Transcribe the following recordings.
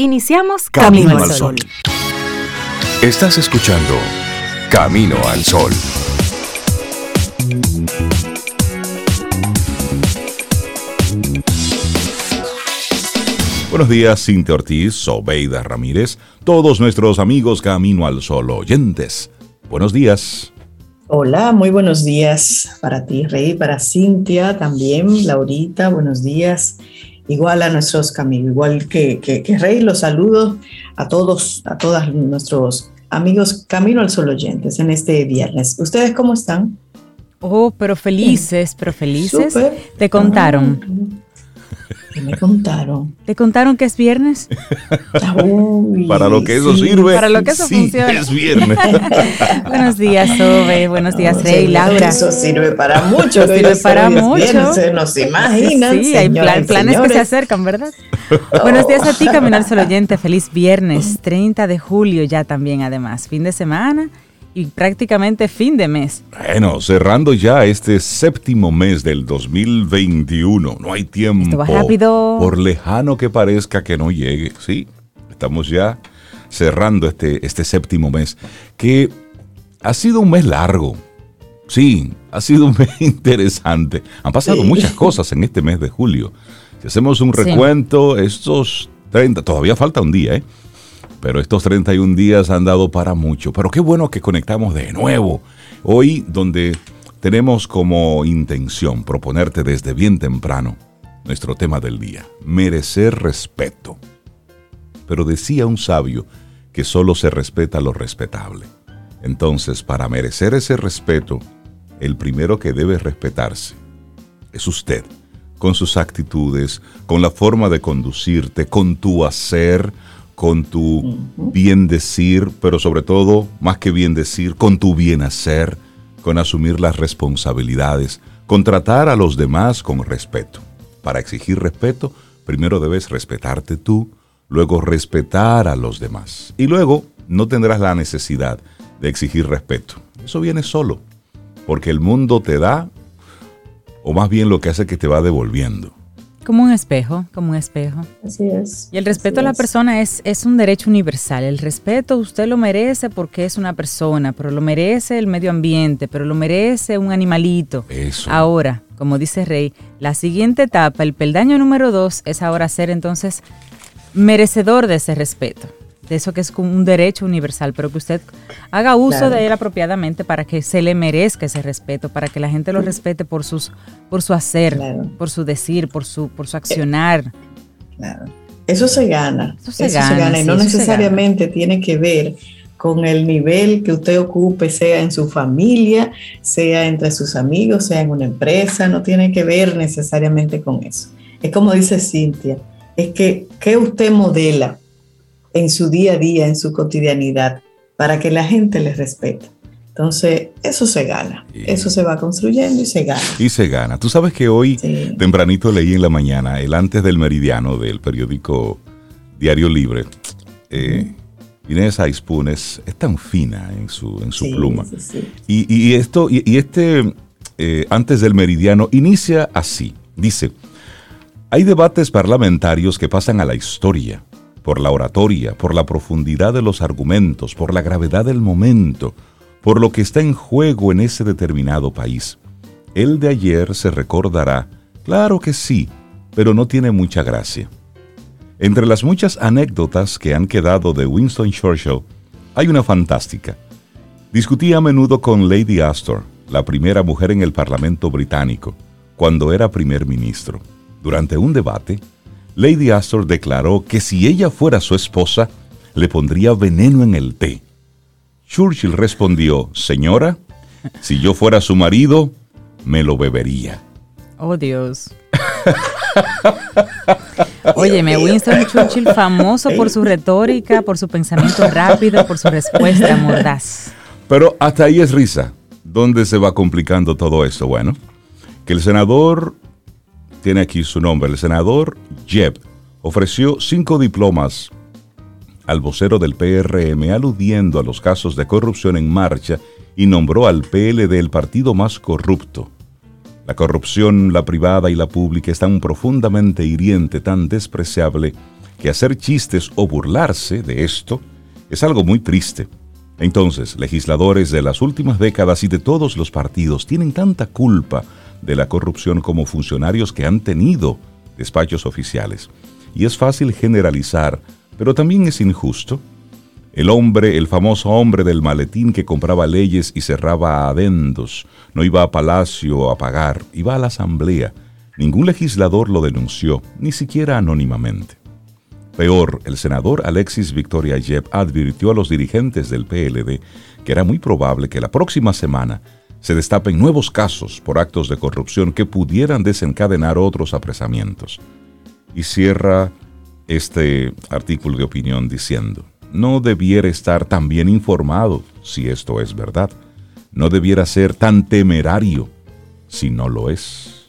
Iniciamos Camino, al Sol. Estás escuchando Camino al Sol. Buenos días, Cintia Ortiz, Sobeida Ramírez, todos nuestros amigos Camino al Sol oyentes. Buenos días. Hola, muy buenos días para ti, Rey, para Cintia también, Laurita, buenos días. Igual a nuestros amigos, igual que, que, Rey, los saludo a todos, a todos nuestros amigos Camino al Sol oyentes en este viernes. ¿Ustedes cómo están? Oh, pero felices, pero felices. Te contaron. Ah, me contaron? ¿Te contaron que es viernes? para lo que eso sirve. Para lo que eso funciona. Es viernes. Buenos días, Ove. Buenos días, Rey, Laura. Eso sirve para mucho. sirve para mucho. se nos imaginan. Sí, hay planes que se acercan, ¿verdad? Buenos días a ti, Caminar Solo Oyente. Feliz viernes, 30 de julio ya también, además. Fin de semana y prácticamente fin de mes. Bueno, cerrando ya este séptimo mes del 2021. No hay tiempo. Esto va rápido. Por lejano que parezca que no llegue. Sí, estamos ya cerrando este, este séptimo mes. Que ha sido un mes largo. Sí, ha sido un mes interesante. Han pasado muchas cosas en este mes de julio. Si hacemos un recuento, estos 30, todavía falta un día, ¿eh? Pero estos 31 días han dado para mucho. Pero qué bueno que conectamos de nuevo. Hoy donde tenemos como intención proponerte desde bien temprano nuestro tema del día, merecer respeto. Pero decía un sabio que solo se respeta lo respetable. Entonces, para merecer ese respeto, el primero que debe respetarse es usted, con sus actitudes, con la forma de conducirte, con tu hacer, con tu bien decir, pero sobre todo, más que bien decir, con tu bien hacer, con asumir las responsabilidades, con tratar a los demás con respeto. Para exigir respeto, primero debes respetarte tú, luego respetar a los demás. Y luego no tendrás la necesidad de exigir respeto. Eso viene solo, porque el mundo te da, o más bien lo que hace que te va devolviendo. Como un espejo, como un espejo. Así es. Y el respeto a la persona es, es un derecho universal. El respeto usted lo merece porque es una persona, pero lo merece el medio ambiente, pero lo merece un animalito. Eso. Ahora, como dice Rey, la siguiente etapa, el peldaño número dos, es ahora ser entonces merecedor de ese respeto de eso que es un derecho universal, pero que usted haga uso de él apropiadamente para que se le merezca ese respeto, para que la gente lo respete por sus por su hacer, por su decir, por su por su accionar. Eso se gana. Eso se, gana, y no necesariamente tiene que ver con el nivel que usted ocupe, sea en su familia, sea entre sus amigos, sea en una empresa, no tiene que ver necesariamente con eso. Es como dice Cintia, es que ¿qué usted modela? En su día a día, en su cotidianidad, para que la gente les respete. Entonces, eso se gana, eso se va construyendo y se gana. Y se gana. Tú sabes que hoy, tempranito leí en la mañana, el antes del meridiano del periódico Diario Libre. Eh, Inés Aispun es, tan fina en su, en su pluma. Y, esto, y, este eh, antes del meridiano inicia así. Dice, hay debates parlamentarios que pasan a la historia por la oratoria, por la profundidad de los argumentos, por la gravedad del momento, por lo que está en juego en ese determinado país. El de ayer se recordará, claro que sí, pero no tiene mucha gracia. Entre las muchas anécdotas que han quedado de Winston Churchill, hay una fantástica. Discutía a menudo con Lady Astor, la primera mujer en el Parlamento británico, cuando era primer ministro. Durante un debate, Lady Astor declaró que si ella fuera su esposa, le pondría veneno en el té. Churchill respondió, Señora, si yo fuera su marido, me lo bebería. Oh Dios. Óyeme, Winston Churchill famoso por su retórica, por su pensamiento rápido, por su respuesta mordaz. Pero hasta ahí es risa. ¿Dónde se va complicando todo esto? Bueno, que el senador tiene aquí su nombre. El senador Jeb ofreció cinco diplomas al vocero del PRM aludiendo a los casos de corrupción en marcha y nombró al PLD el partido más corrupto. La corrupción, la privada y la pública, es tan profundamente hiriente, tan despreciable, que hacer chistes o burlarse de esto es algo muy triste. Entonces, legisladores de las últimas décadas y de todos los partidos tienen tanta culpa de la corrupción como funcionarios que han tenido despachos oficiales. Y es fácil generalizar, pero también es injusto. El hombre, el famoso hombre del maletín que compraba leyes y cerraba adendos, no iba a palacio a pagar, iba a la asamblea. Ningún legislador lo denunció, ni siquiera anónimamente. Peor, el senador Alexis Victoria Yep advirtió a los dirigentes del PLD que era muy probable que la próxima semana se destapen nuevos casos por actos de corrupción que pudieran desencadenar otros apresamientos. Y cierra este artículo de opinión diciendo, no debiera estar tan bien informado si esto es verdad. No debiera ser tan temerario si no lo es.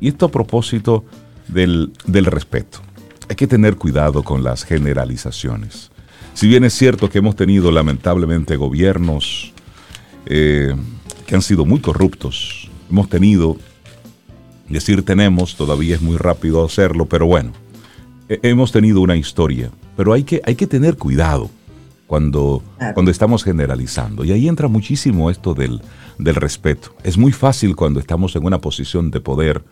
Y esto a propósito del, respeto. Hay que tener cuidado con las generalizaciones. Si bien es cierto que hemos tenido lamentablemente gobiernos eh, que han sido muy corruptos, hemos tenido, decir tenemos, todavía es muy rápido hacerlo, pero bueno, hemos tenido una historia, pero hay que, hay que tener cuidado cuando, cuando estamos generalizando. Y ahí entra muchísimo esto del, del respeto. Es muy fácil cuando estamos en una posición de poder,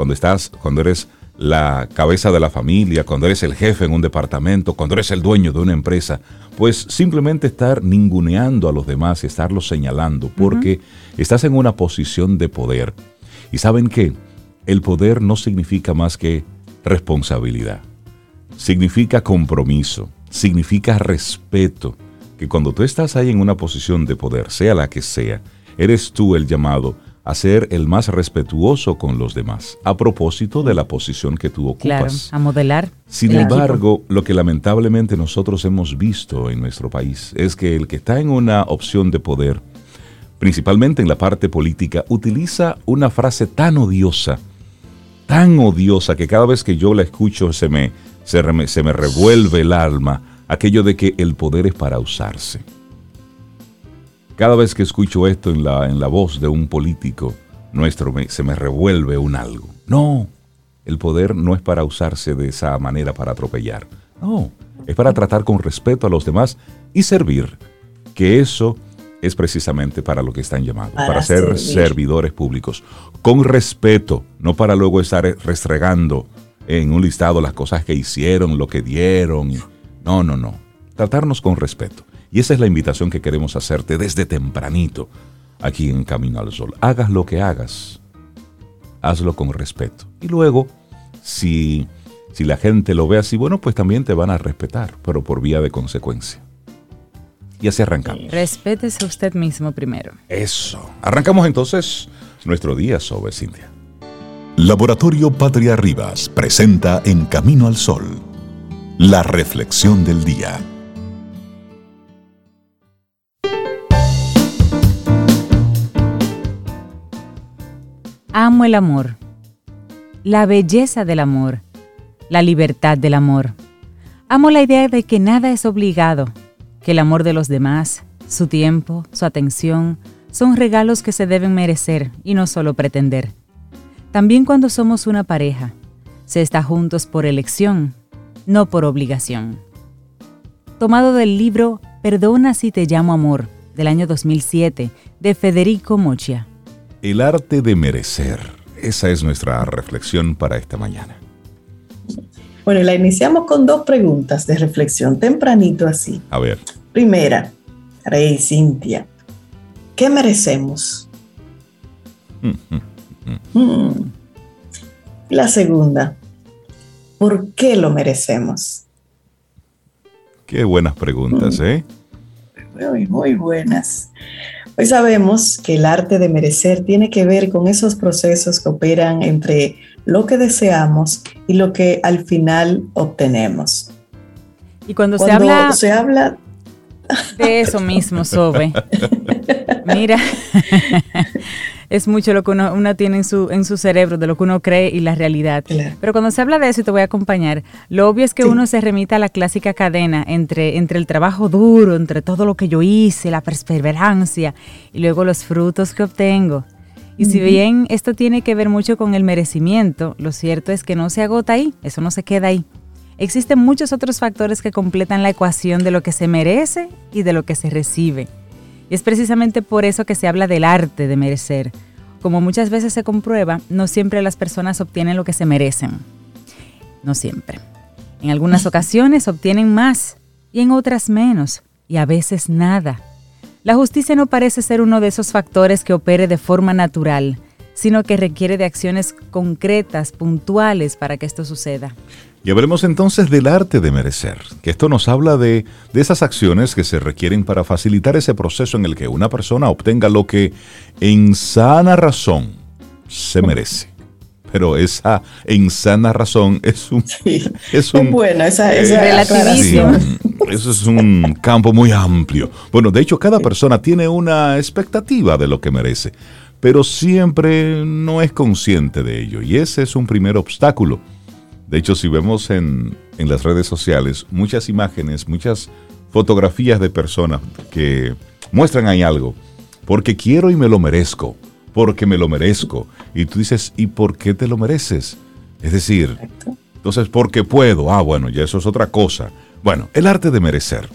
cuando estás, cuando eres la cabeza de la familia, cuando eres el jefe en un departamento, cuando eres el dueño de una empresa, pues simplemente estar ninguneando a los demás y estarlos señalando, porque estás en una posición de poder. Y saben que el poder no significa más que responsabilidad, significa compromiso, significa respeto, que cuando tú estás ahí en una posición de poder, sea la que sea, eres tú el llamado a ser el más respetuoso con los demás, a propósito de la posición que tú ocupas. Claro, a modelar. Sin embargo, lo que lamentablemente nosotros hemos visto en nuestro país es que el que está en una opción de poder, principalmente en la parte política, utiliza una frase tan odiosa, tan odiosa, que cada vez que yo la escucho se me, se, se me revuelve el alma, aquello de que el poder es para usarse. Cada vez que escucho esto en la, en la voz de un político nuestro, se me revuelve un algo. No, el poder no es para usarse de esa manera para atropellar. No, es para tratar con respeto a los demás y servir. Que eso es precisamente para lo que están llamados, para, ser servidores públicos. Con respeto, no para luego estar restregando en un listado las cosas que hicieron, lo que dieron. No, no, no. Tratarnos con respeto. Y esa es la invitación que queremos hacerte desde tempranito aquí en Camino al Sol. Hagas lo que hagas, hazlo con respeto. Y luego, si, si la gente lo ve así, bueno, pues también te van a respetar, pero por vía de consecuencia. Y así arrancamos. Respétese usted mismo primero. Eso. Arrancamos entonces nuestro día sobre Cintia. Laboratorio Patria Rivas presenta En Camino al Sol, la reflexión del día. Amo el amor, la belleza del amor, la libertad del amor. Amo la idea de que nada es obligado, que el amor de los demás, su tiempo, su atención, son regalos que se deben merecer y no solo pretender. También cuando somos una pareja, se está juntos por elección, no por obligación. Tomado del libro Perdona si te llamo amor, del año 2007, de Federico Mocha. El arte de merecer. Esa es nuestra reflexión para esta mañana. Bueno, la iniciamos con dos preguntas de reflexión, tempranito así. A ver. Primera, Rey Cintia, ¿qué merecemos? Mm. La segunda, ¿por qué lo merecemos? Qué buenas preguntas, ¿eh? Muy, muy buenas. Hoy sabemos que el arte de merecer tiene que ver con esos procesos que operan entre lo que deseamos y lo que al final obtenemos. Y cuando, se habla, se habla de eso mismo, Sobe. Mira, es mucho lo que uno, tiene en su, en su cerebro, de lo que uno cree y la realidad. Pero cuando se habla de eso, y te voy a acompañar, lo obvio es que uno se remita a la clásica cadena entre, entre el trabajo duro, entre todo lo que yo hice, la perseverancia y luego los frutos que obtengo. Y si bien esto tiene que ver mucho con el merecimiento, lo cierto es que no se agota ahí, eso no se queda ahí. existen muchos otros factores que completan la ecuación de lo que se merece y de lo que se recibe. Y es precisamente por eso que se habla del arte de merecer. Como muchas veces se comprueba, no siempre las personas obtienen lo que se merecen. No siempre. En algunas ocasiones obtienen más y en otras menos, y a veces nada. La justicia no parece ser uno de esos factores que opere de forma natural, sino que requiere de acciones concretas, puntuales para que esto suceda. Y hablemos entonces del arte de merecer, que esto nos habla de, de, esas acciones que se requieren para facilitar ese proceso en el que una persona obtenga lo que en sana razón se merece. Pero esa en sana razón es un... es, un, buena esa, eh, eso es un campo muy amplio. Bueno, de hecho cada persona tiene una expectativa de lo que merece, pero siempre no es consciente de ello. Y ese es un primer obstáculo de hecho, si vemos en, las redes sociales muchas imágenes, muchas fotografías de personas que muestran ahí algo, porque quiero y me lo merezco, porque me lo merezco. Y tú dices, ¿y por qué te lo mereces? Es decir, entonces, porque puedo. Ah, bueno, ya eso es otra cosa. Bueno, el arte de merecer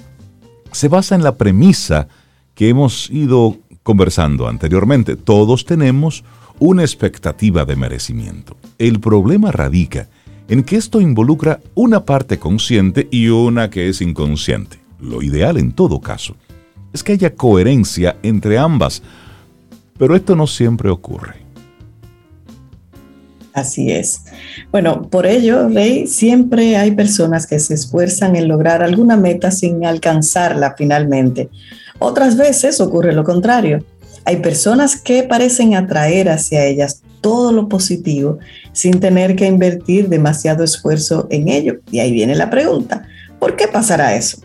se basa en la premisa que hemos ido conversando anteriormente. Todos tenemos una expectativa de merecimiento. El problema radica en que esto involucra una parte consciente y una que es inconsciente. Lo ideal en todo caso es que haya coherencia entre ambas, pero esto no siempre ocurre. Así es. Bueno, por ello, Rey, siempre hay personas que se esfuerzan en lograr alguna meta sin alcanzarla finalmente. Otras veces ocurre lo contrario. Hay personas que parecen atraer hacia ellas todo lo positivo sin tener que invertir demasiado esfuerzo en ello. Y ahí viene la pregunta, ¿por qué pasará eso?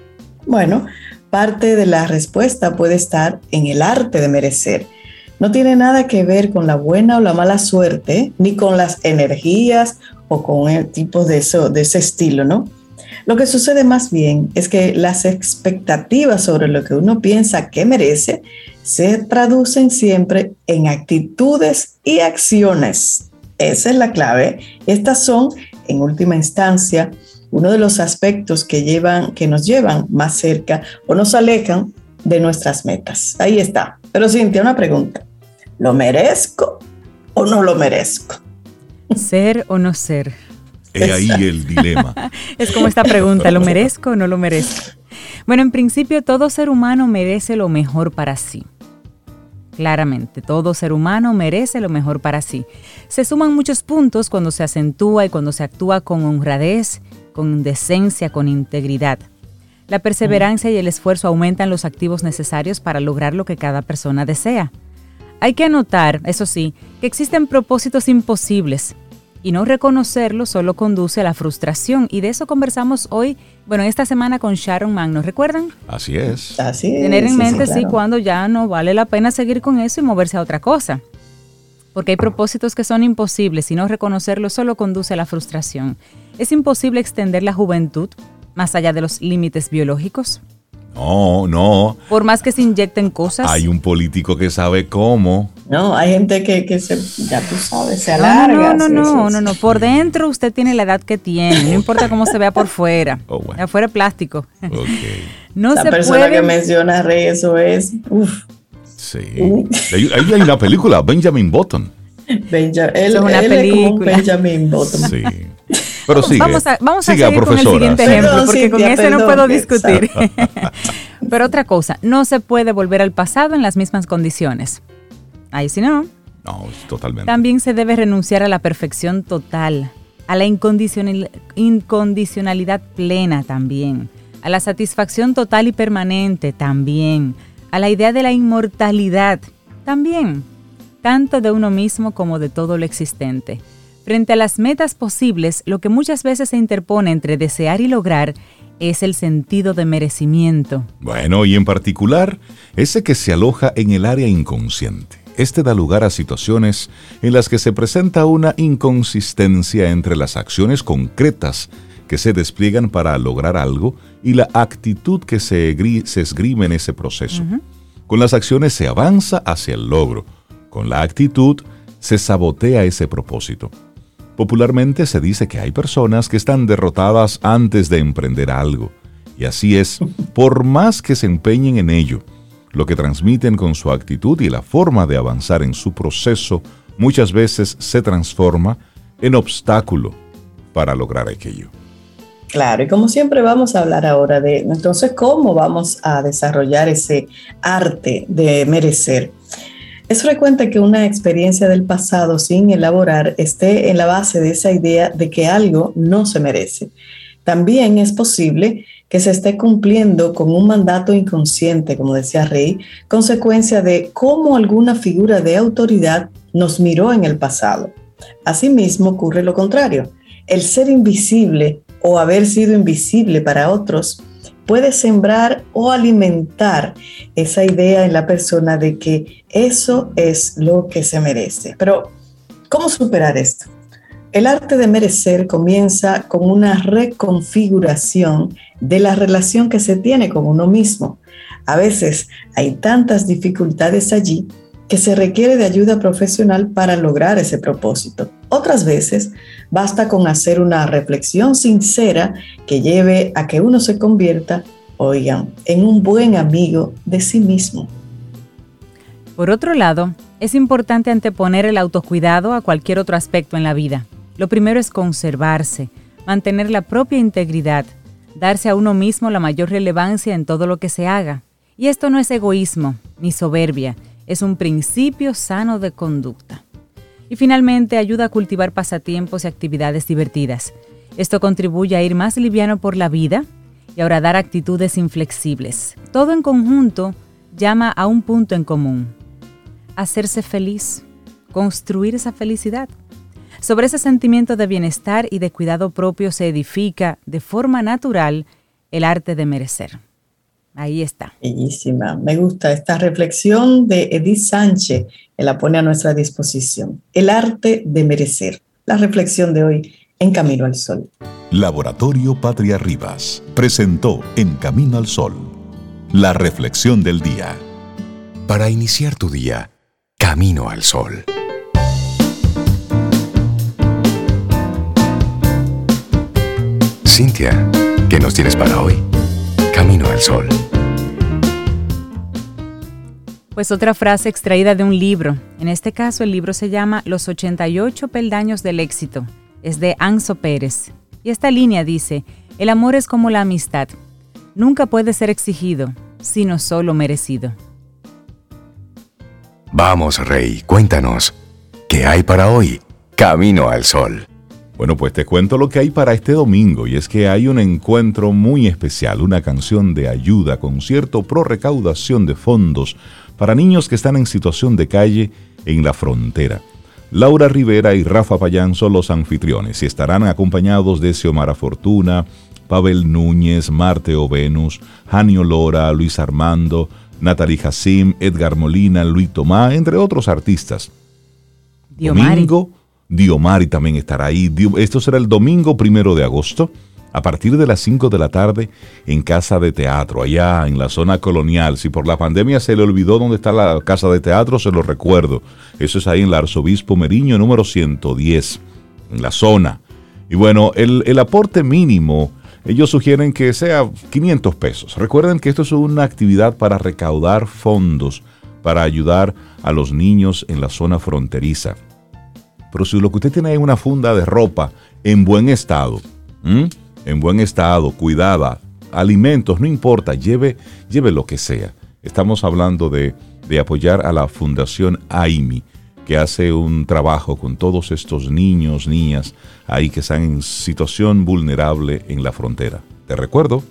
Bueno, parte de la respuesta puede estar en el arte de merecer. No tiene nada que ver con la buena o la mala suerte, ni con las energías o con el tipo de, eso, de ese estilo, ¿no? Lo que sucede más bien es que las expectativas sobre lo que uno piensa que merece se traducen siempre en actitudes y acciones. Esa es la clave. Estas son, en última instancia, uno de los aspectos que, llevan, que nos llevan más cerca o nos alejan de nuestras metas. Ahí está. Pero Cintia, una pregunta. ¿Lo merezco o no lo merezco? Ser o no ser. He ahí el dilema. es como esta pregunta, ¿lo merezco o no lo merezco? Bueno, en principio todo ser humano merece lo mejor para sí. Claramente, todo ser humano merece lo mejor para sí. Se suman muchos puntos cuando se acentúa y cuando se actúa con honradez, con decencia, con integridad. La perseverancia y el esfuerzo aumentan los activos necesarios para lograr lo que cada persona desea. Hay que anotar, eso sí, que existen propósitos imposibles y no reconocerlo solo conduce a la frustración. Y de eso conversamos hoy, bueno, esta semana con Sharon Magno, ¿recuerdan? Así es. Así es. Tener en mente, sí, cuando ya no vale la pena seguir con eso y moverse a otra cosa. Porque hay propósitos que son imposibles y no reconocerlo solo conduce a la frustración. Es imposible extender la juventud más allá de los límites biológicos. No, no. Por más que se inyecten cosas. Hay un político que sabe cómo. No, hay gente que, se, ya tú sabes, se alarga. No, no, no, no, no, Por dentro usted tiene la edad que tiene, no importa cómo se vea por fuera. Oh, Afuera es plástico. Okay. No la persona que menciona Rey, eso es. Uf. Sí. Ahí hay una película, Benjamin Button. Benja, él, es una película. Benjamin Button. Sí. Pero sigue, vamos a, vamos a seguir con el siguiente ejemplo, porque con ese no puedo discutir. Pero otra cosa, no se puede volver al pasado en las mismas condiciones. Ahí sí no. No, totalmente. También se debe renunciar a la perfección total, a la incondicionalidad plena también, a la satisfacción total y permanente también, a la idea de la inmortalidad también, tanto de uno mismo como de todo lo existente. Frente a las metas posibles, lo que muchas veces se interpone entre desear y lograr es el sentido de merecimiento. Bueno, y en particular, ese que se aloja en el área inconsciente. Este da lugar a situaciones en las que se presenta una inconsistencia entre las acciones concretas que se despliegan para lograr algo y la actitud que se, esgrime en ese proceso. Con las acciones se avanza hacia el logro, con la actitud se sabotea ese propósito. Popularmente se dice que hay personas que están derrotadas antes de emprender algo. Y así es, por más que se empeñen en ello, lo que transmiten con su actitud y la forma de avanzar en su proceso muchas veces se transforma en obstáculo para lograr aquello. Claro, y como siempre vamos a hablar ahora de entonces cómo vamos a desarrollar ese arte de merecer. Es frecuente que una experiencia del pasado sin elaborar esté en la base de esa idea de que algo no se merece. También es posible que se esté cumpliendo con un mandato inconsciente, como decía Rey, consecuencia de cómo alguna figura de autoridad nos miró en el pasado. Asimismo ocurre lo contrario. El ser invisible o haber sido invisible para otros puede sembrar o alimentar esa idea en la persona de que eso es lo que se merece. Pero, ¿cómo superar esto? El arte de merecer comienza con una reconfiguración de la relación que se tiene con uno mismo. A veces hay tantas dificultades allí que se requiere de ayuda profesional para lograr ese propósito. Otras veces basta con hacer una reflexión sincera que lleve a que uno se convierta, oigan, en un buen amigo de sí mismo. Por otro lado, es importante anteponer el autocuidado a cualquier otro aspecto en la vida. Lo primero es conservarse, mantener la propia integridad, darse a uno mismo la mayor relevancia en todo lo que se haga. Y esto no es egoísmo ni soberbia, es un principio sano de conducta. Y finalmente ayuda a cultivar pasatiempos y actividades divertidas. Esto contribuye a ir más liviano por la vida y a dar actitudes inflexibles. Todo en conjunto llama a un punto en común. Hacerse feliz, construir esa felicidad. Sobre ese sentimiento de bienestar y de cuidado propio se edifica de forma natural el arte de merecer. Ahí está. Bellísima. Me gusta esta reflexión de Edith Sánchez, que la pone a nuestra disposición. El arte de merecer. La reflexión de hoy en Camino al Sol. Laboratorio Patria Rivas presentó En Camino al Sol la reflexión del día. Para iniciar tu día, Camino al Sol. Cintia, ¿qué nos tienes para hoy? Camino al Sol. Pues otra frase extraída de un libro. En este caso el libro se llama Los 88 peldaños del éxito. Es de Anso Pérez. Y esta línea dice, el amor es como la amistad. Nunca puede ser exigido, sino solo merecido. Vamos, Rey, cuéntanos, ¿qué hay para hoy? Camino al Sol. Bueno, pues te cuento lo que hay para este domingo y es que hay un encuentro muy especial, una canción de ayuda, concierto pro recaudación de fondos para niños que están en situación de calle en la frontera. Laura Rivera y Rafa Payán son los anfitriones y estarán acompañados de Xiomara Fortuna, Pavel Núñez, Marte O Venus, Janio Lora, Luis Armando, Natalie Hassim, Edgar Molina, Luis Tomá, entre otros artistas. Domingo Diomari también estará ahí. Esto será el domingo primero de agosto, a partir de las 5 de la tarde, en Casa de Teatro, allá en la zona colonial. Si por la pandemia se le olvidó dónde está la Casa de Teatro, se lo recuerdo. Eso es ahí en el Arzobispo Meriño, número 110, en la zona. Y bueno, el, el aporte mínimo, ellos sugieren que sea 500 pesos. Recuerden que esto es una actividad para recaudar fondos, para ayudar a los niños en la zona fronteriza. Pero si lo que usted tiene es una funda de ropa en buen estado, en buen estado, cuidada, alimentos, no importa, lleve, lleve lo que sea. Estamos hablando de, de apoyar a la Fundación AIMI, que hace un trabajo con todos estos niños, niñas, ahí que están en situación vulnerable en la frontera. Te recuerdo,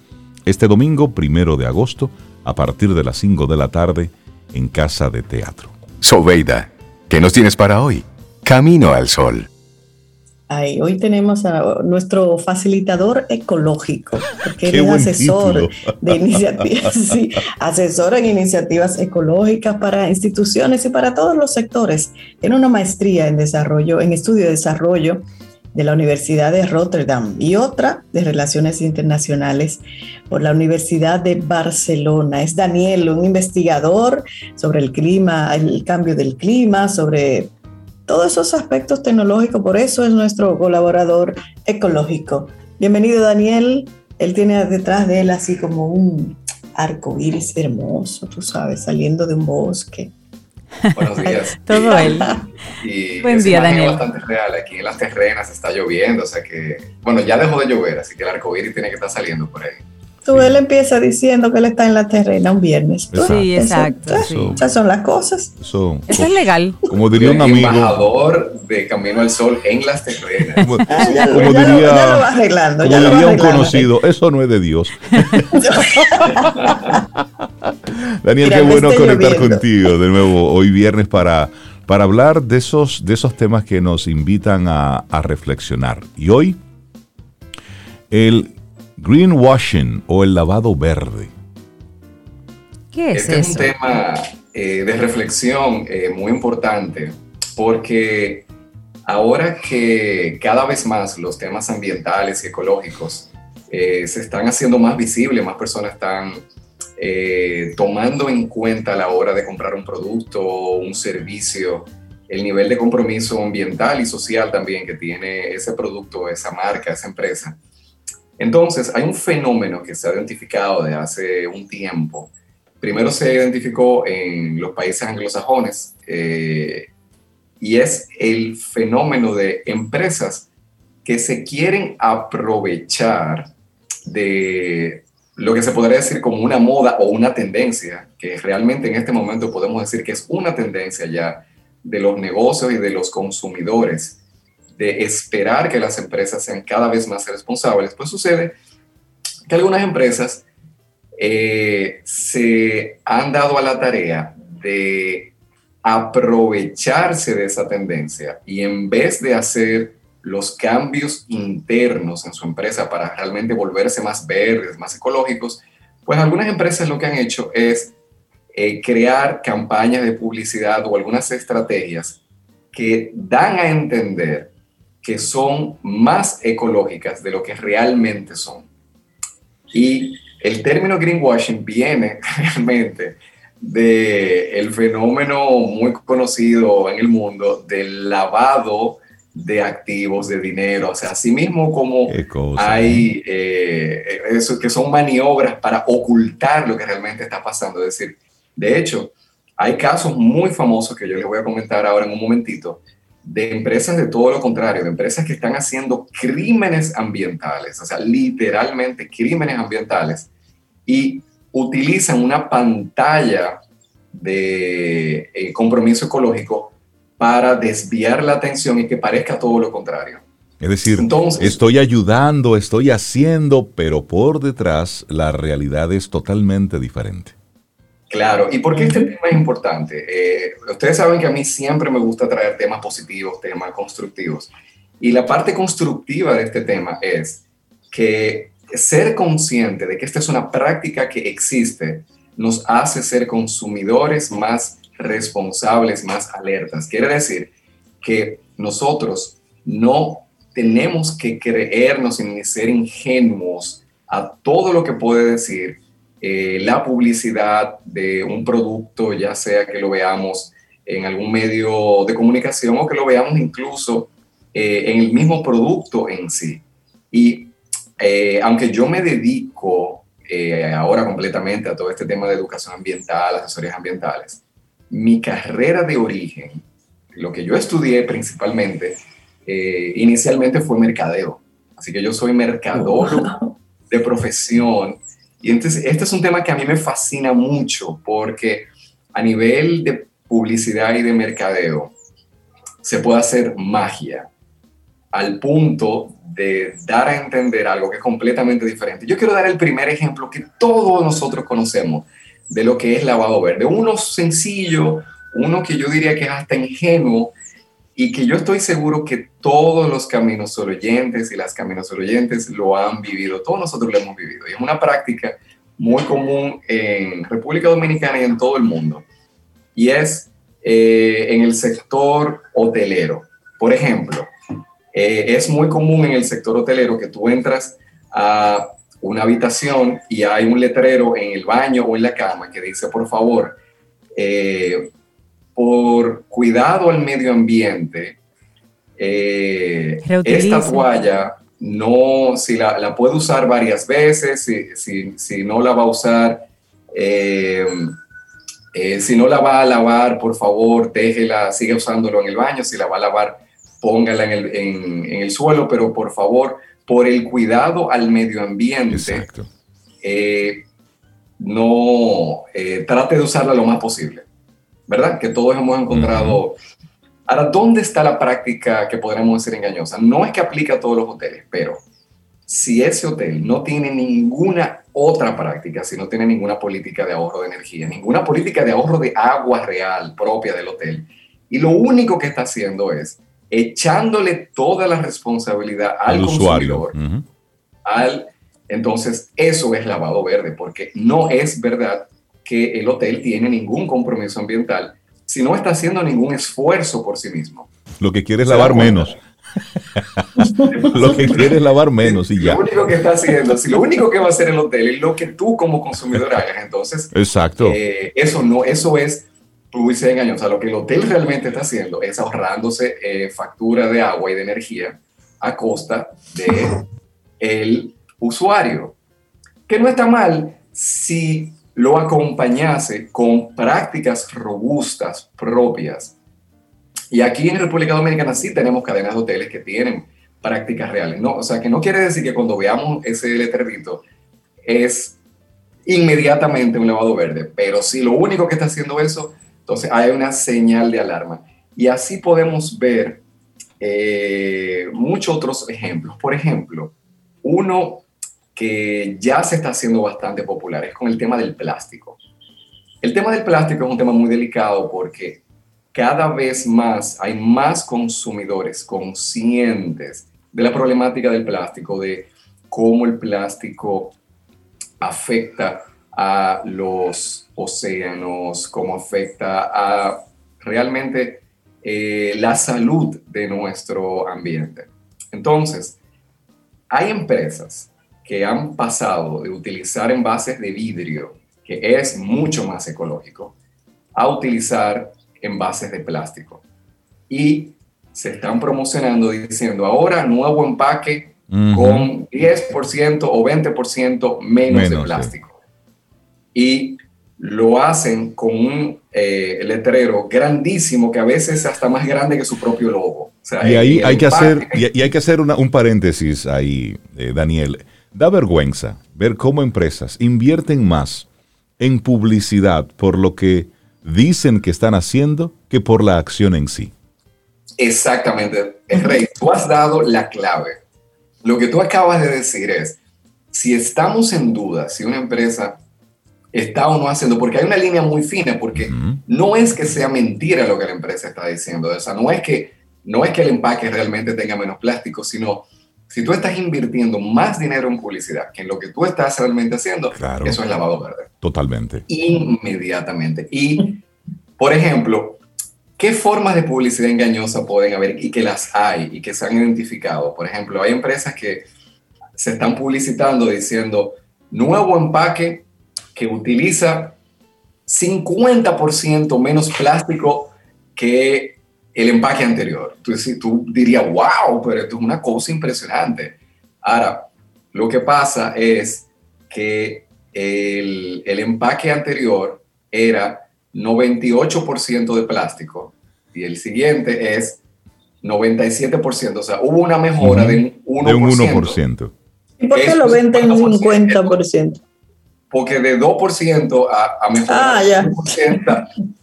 este domingo, primero de agosto, a partir de las 5 de la tarde, en Casa de Teatro. Sobeida, ¿qué nos tienes para hoy? Camino al Sol. hoy tenemos a nuestro facilitador ecológico, él es asesor de iniciativas, sí, asesor en iniciativas ecológicas para instituciones y para todos los sectores. Tiene una maestría en desarrollo, en estudio de desarrollo de la Universidad de Rotterdam y otra de Relaciones Internacionales por la Universidad de Barcelona. Es Daniel, un investigador sobre el clima, el cambio del clima, sobre todos esos aspectos tecnológicos, por eso es nuestro colaborador ecológico. Bienvenido Daniel, él tiene detrás de él así como un arco iris hermoso, tú sabes, saliendo de un bosque. Buenos días. Todo él. Y Buen día, Daniel. bastante real. Aquí en las terrenas está lloviendo, o sea que, bueno, ya dejó de llover, así que el arco iris tiene que estar saliendo por ahí. Tú, él empieza diciendo que él está en la terrena un viernes. Sí, exacto. Esas son las cosas. Eso, eso es legal. Como diría un amigo. Embajador de Camino al Sol en las terrenas. Como, ya, lo, diría, va arreglando. Como diría un conocido, eso no es de Dios. Daniel, qué bueno conectar contigo de nuevo hoy viernes para, para hablar de esos, de esos temas que nos invitan a, a reflexionar. Y hoy, el greenwashing o el lavado verde. ¿Qué es este es un tema eh, de reflexión eh, muy importante porque ahora que cada vez más los temas ambientales y ecológicos eh, se están haciendo más visibles, más personas están tomando en cuenta a la hora de comprar un producto o un servicio, el nivel de compromiso ambiental y social también que tiene ese producto, esa marca, esa empresa entonces, hay un fenómeno que se ha identificado desde hace un tiempo. Primero se identificó en los países anglosajones eh, y es el fenómeno de empresas que se quieren aprovechar de lo que se podría decir como una moda o una tendencia, que realmente en este momento podemos decir que es una tendencia ya de los negocios y de los consumidores de esperar que las empresas sean cada vez más responsables, pues sucede que algunas empresas eh, se han dado a la tarea de aprovecharse de esa tendencia y en vez de hacer los cambios internos en su empresa para realmente volverse más verdes, más ecológicos, pues algunas empresas lo que han hecho es eh, crear campañas de publicidad o algunas estrategias que dan a entender que son más ecológicas de lo que realmente son. Y el término greenwashing viene realmente del el fenómeno muy conocido en el mundo del lavado de activos, de dinero, o sea, así mismo como hay eh, eso, que son maniobras para ocultar lo que realmente está pasando. Es decir, de hecho, hay casos muy famosos que yo les voy a comentar ahora en un momentito, de empresas de todo lo contrario, de empresas que están haciendo crímenes ambientales, o sea, literalmente crímenes ambientales, y utilizan una pantalla de eh, compromiso ecológico para desviar la atención y que parezca todo lo contrario. Es decir, estoy ayudando, estoy haciendo, pero por detrás la realidad es totalmente diferente. Claro, ¿y por qué este tema es importante? Eh, ustedes saben que a mí siempre me gusta traer temas positivos, temas constructivos. Y la parte constructiva de este tema es que ser consciente de que esta es una práctica que existe nos hace ser consumidores más responsables, más alertas. Quiere decir que nosotros no tenemos que creernos ni ser ingenuos a todo lo que puede decir eh, la publicidad de un producto, ya sea que lo veamos en algún medio de comunicación o que lo veamos incluso eh, en el mismo producto en sí. Y eh, aunque yo me dedico ahora completamente a todo este tema de educación ambiental, asesorías ambientales, mi carrera de origen, lo que yo estudié principalmente, inicialmente fue mercadeo. Así que yo soy mercadólogo de profesión y entonces, este es un tema que a mí me fascina mucho porque a nivel de publicidad y de mercadeo se puede hacer magia al punto de dar a entender algo que es completamente diferente. Yo quiero dar el primer ejemplo que todos nosotros conocemos de lo que es lavado verde. Uno sencillo, uno que yo diría que es hasta ingenuo, y que yo estoy seguro que todos los caminos oyentes y las caminos oyentes lo han vivido, todos nosotros lo hemos vivido. Y es una práctica muy común en República Dominicana y en todo el mundo. Y es eh, en el sector hotelero. Por ejemplo, eh, es muy común en el sector hotelero que tú entras a una habitación y hay un letrero en el baño o en la cama que dice, por favor, eh, por cuidado al medio ambiente, eh, esta toalla no, si la, puede usar varias veces, si, si, no la va a usar, eh, eh, si no la va a lavar, por favor, déjela, sigue usándolo en el baño, si la va a lavar, póngala en el, en, el suelo, pero por favor, por el cuidado al medio ambiente, no trate de usarla lo más posible. ¿Verdad? Que todos hemos encontrado. Ahora, ¿dónde está la práctica que podríamos decir engañosa? No es que aplique a todos los hoteles, pero si ese hotel no tiene ninguna otra práctica, si no tiene ninguna política de ahorro de energía, ninguna política de ahorro de agua real propia del hotel, y lo único que está haciendo es echándole toda la responsabilidad al consumidor, al, entonces eso es lavado verde, porque no es verdad que el hotel tiene ningún compromiso ambiental si no está haciendo ningún esfuerzo por sí mismo. Lo que quiere es lavar menos. lo que quiere es lavar menos y ya. Lo único que está haciendo, si lo único que va a hacer el hotel es lo que tú como consumidor hagas, entonces. Exacto. Eh, eso no, eso es publicidad engañosa. Lo que el hotel realmente está haciendo es ahorrándose eh, factura de agua y de energía a costa de el usuario. Que no está mal si lo acompañase con prácticas robustas propias. Y aquí en República Dominicana sí tenemos cadenas de hoteles que tienen prácticas reales. No, o sea, que no quiere decir que cuando veamos ese letrerito es inmediatamente un lavado verde, pero si lo único que está haciendo eso, entonces hay una señal de alarma. Y así podemos ver eh, muchos otros ejemplos. Por ejemplo, uno que ya se está haciendo bastante popular es con el tema del plástico. El tema del plástico es un tema muy delicado porque cada vez más hay más consumidores conscientes de la problemática del plástico, de cómo el plástico afecta a los océanos, cómo afecta a realmente eh, la salud de nuestro ambiente. Entonces, hay empresas que han pasado de utilizar envases de vidrio, que es mucho más ecológico, a utilizar envases de plástico. Y se están promocionando diciendo, ahora nuevo empaque con 10% o 20% menos, de plástico. Y lo hacen con un eh, letrero grandísimo que a veces es hasta más grande que su propio logo. y ahí hay que, hacer, y, hay que hacer un paréntesis ahí, eh, Daniel. Da vergüenza ver cómo empresas invierten más en publicidad por lo que dicen que están haciendo que por la acción en sí. Exactamente. Rey, tú has dado la clave. Lo que tú acabas de decir es, si estamos en duda si una empresa está o no haciendo, porque hay una línea muy fina, porque no es que sea mentira lo que la empresa está diciendo, o sea, no es que, no es que el empaque realmente tenga menos plástico, sino si tú estás invirtiendo más dinero en publicidad que en lo que tú estás realmente haciendo, eso es lavado verde. Totalmente. Inmediatamente. Y, por ejemplo, ¿qué formas de publicidad engañosa pueden haber y que las hay y que se han identificado? Por ejemplo, hay empresas que se están publicitando diciendo nuevo empaque que utiliza 50% menos plástico que el empaque anterior. Entonces, tú dirías, wow, pero esto es una cosa impresionante. Ahora, lo que pasa es que el, el empaque anterior era 98% de plástico y el siguiente es 97%. O sea, hubo una mejora de un 1%. De un 1%. ¿Y por qué lo venden en 50%? Porque de 2% a, a mejorar ah, ya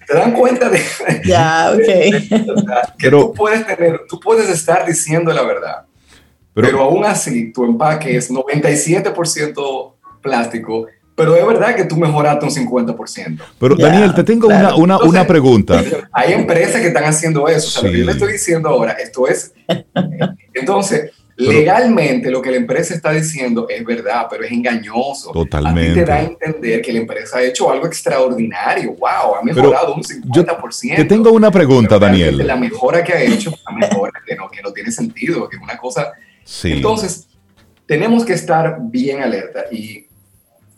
te dan cuenta de, ya, que tú puedes tener, tú puedes estar diciendo la verdad, pero, aún así tu empaque es 97% plástico, pero es verdad que tú mejoraste un 50%. Pero Daniel, te tengo una, una, una, pregunta. Hay empresas que están haciendo eso. lo que yo le estoy diciendo ahora, esto es... Entonces, Legalmente lo que la empresa está diciendo es verdad, pero es engañoso. Totalmente. A ti te da a entender que la empresa ha hecho algo extraordinario. ¡Wow! Ha mejorado un 50%. te tengo una pregunta, Daniel. La mejora que ha hecho, la mejora que no, que no tiene sentido, que es una cosa... Sí. Entonces, tenemos que estar bien alerta y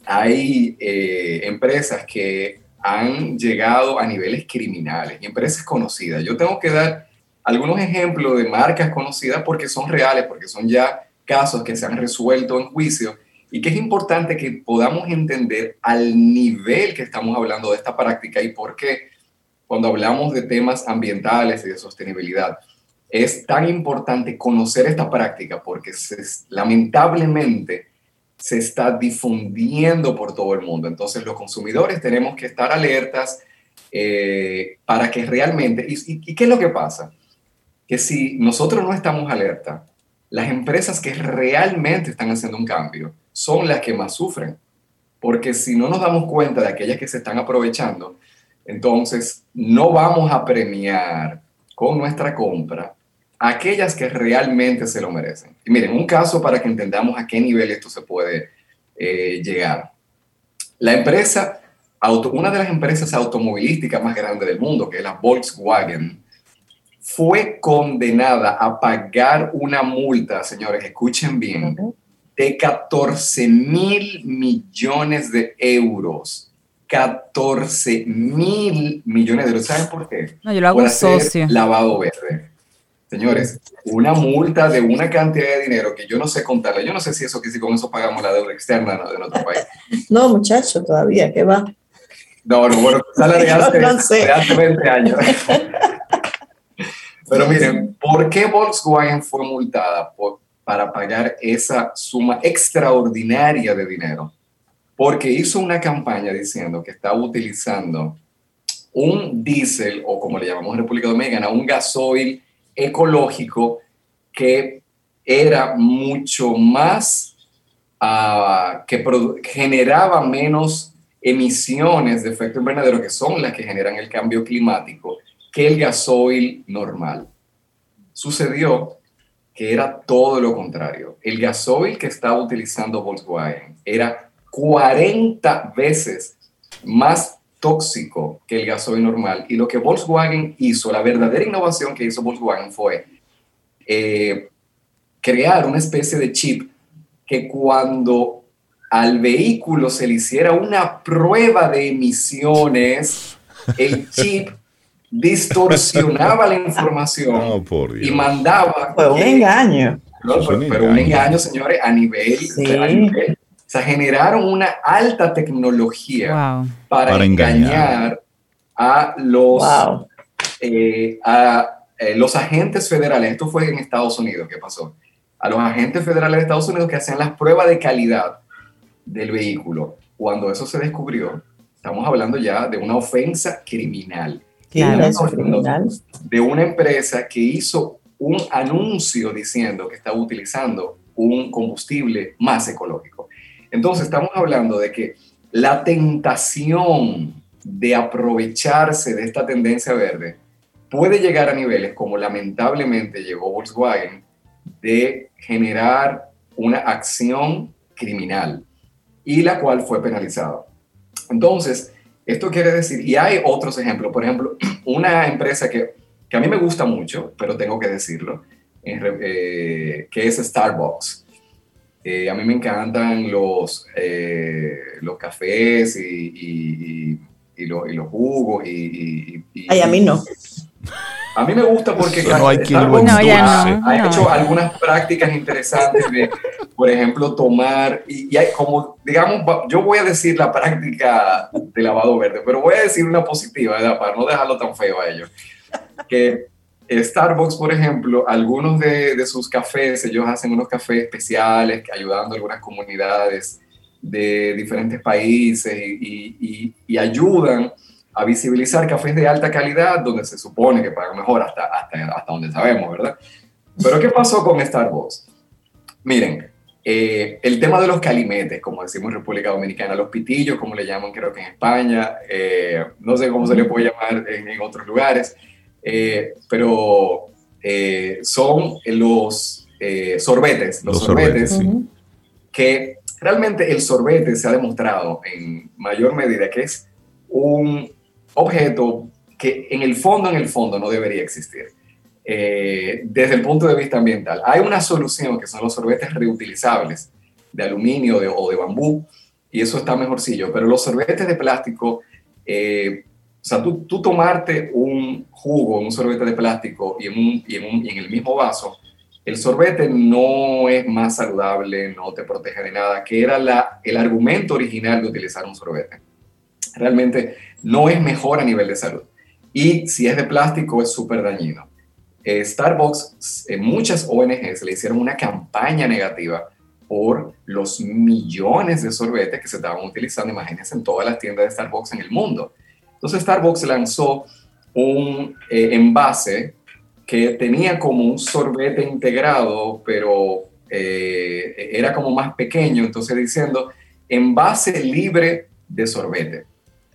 hay eh, empresas que han llegado a niveles criminales y empresas conocidas. Yo tengo que dar algunos ejemplos de marcas conocidas porque son reales, porque son ya casos que se han resuelto en juicio y que es importante que podamos entender al nivel que estamos hablando de esta práctica y por qué cuando hablamos de temas ambientales y de sostenibilidad es tan importante conocer esta práctica porque lamentablemente se está difundiendo por todo el mundo. Entonces los consumidores tenemos que estar alertas eh, para que realmente... y, qué es lo que pasa? Que si nosotros no estamos alerta, las empresas que realmente están haciendo un cambio son las que más sufren. Porque si no nos damos cuenta de aquellas que se están aprovechando, entonces no vamos a premiar con nuestra compra aquellas que realmente se lo merecen. Y miren, un caso para que entendamos a qué nivel esto se puede eh, llegar. La empresa, una de las empresas automovilísticas más grandes del mundo, que es la Volkswagen, fue condenada a pagar una multa, señores, escuchen bien, de 14 mil millones de euros. 14 mil millones de euros. ¿Saben por qué? No, yo lo hago socio. Lavado verde. Señores, una multa de una cantidad de dinero que yo no sé contarle. Yo no sé si eso que si con eso pagamos la deuda externa de nuestro país. No, muchacho, todavía, ¿qué va? No, no, bueno, sale de hace, de hace 20 años. Pero miren, ¿por qué Volkswagen fue multada para pagar esa suma extraordinaria de dinero? Porque hizo una campaña diciendo que estaba utilizando un diésel, o como le llamamos en República Dominicana, un gasoil ecológico que era mucho más, uh, que generaba menos emisiones de efecto invernadero, que son las que generan el cambio climático, que el gasoil normal. Sucedió que era todo lo contrario. El gasoil que estaba utilizando Volkswagen era 40 veces más tóxico que el gasoil normal. Y lo que Volkswagen hizo, la verdadera innovación que hizo Volkswagen fue eh, crear una especie de chip que cuando al vehículo se le hiciera una prueba de emisiones, el chip distorsionaba la información y mandaba... Fue un engaño. pero, un engaño, señores, a nivel, O sea, generaron una alta tecnología para, engañar. a los, eh, a, eh, los agentes federales. Esto fue en Estados Unidos que pasó. A los agentes federales de Estados Unidos que hacían las pruebas de calidad del vehículo. Cuando eso se descubrió, estamos hablando ya de una ofensa criminal de una empresa que hizo un anuncio diciendo que estaba utilizando un combustible más ecológico. Entonces estamos hablando de que la tentación de aprovecharse de esta tendencia verde puede llegar a niveles como lamentablemente llegó Volkswagen de generar una acción criminal y la cual fue penalizada. Entonces, esto quiere decir, y hay otros ejemplos, por ejemplo, una empresa que, que a mí me gusta mucho, pero tengo que decirlo, eh, que es Starbucks. Eh, a mí me encantan los, eh, los cafés y, y, los jugos y, Ay, a mí no. A mí me gusta porque no hay quien ha, hecho algunas prácticas interesantes de, por ejemplo, tomar, y, hay como, digamos, yo voy a decir la práctica de lavado verde, pero voy a decir una positiva, ¿verdad? Para no dejarlo tan feo a ellos. Que Starbucks, por ejemplo, algunos de, de sus cafés, ellos hacen unos cafés especiales ayudando a algunas comunidades de diferentes países y, y, y ayudan a visibilizar cafés de alta calidad donde se supone que pagan mejor hasta, hasta, hasta donde sabemos, ¿verdad? Pero ¿qué pasó con Starbucks? Miren, eh, el tema de los calimetes, como decimos en República Dominicana, los pitillos, como le llaman creo que en España, eh, no sé cómo se le puede llamar en, otros lugares, eh, pero son los sorbetes, los, sorbetes, que realmente el sorbete se ha demostrado en mayor medida que es un objeto que en el fondo, en el fondo no debería existir. Eh, desde el punto de vista ambiental. Hay una solución que son los sorbetes reutilizables de aluminio o de bambú, y eso está mejorcillo, pero los sorbetes de plástico eh, o sea, tú, tú, tomarte un jugo, un sorbete de plástico y en, un, y en, un, y en el mismo vaso, el sorbete no es más saludable, no te protege de nada, que era la, el argumento original de utilizar un sorbete. Realmente no es mejor a nivel de salud. Y si es de plástico es súper dañino. Eh, Starbucks, en muchas ONGs le hicieron una campaña negativa por los millones de sorbetes que se estaban utilizando, imagínense, en todas las tiendas de Starbucks en el mundo. Entonces Starbucks lanzó un eh, envase que tenía como un sorbete integrado, pero eh, era como más pequeño, entonces diciendo envase libre de sorbete.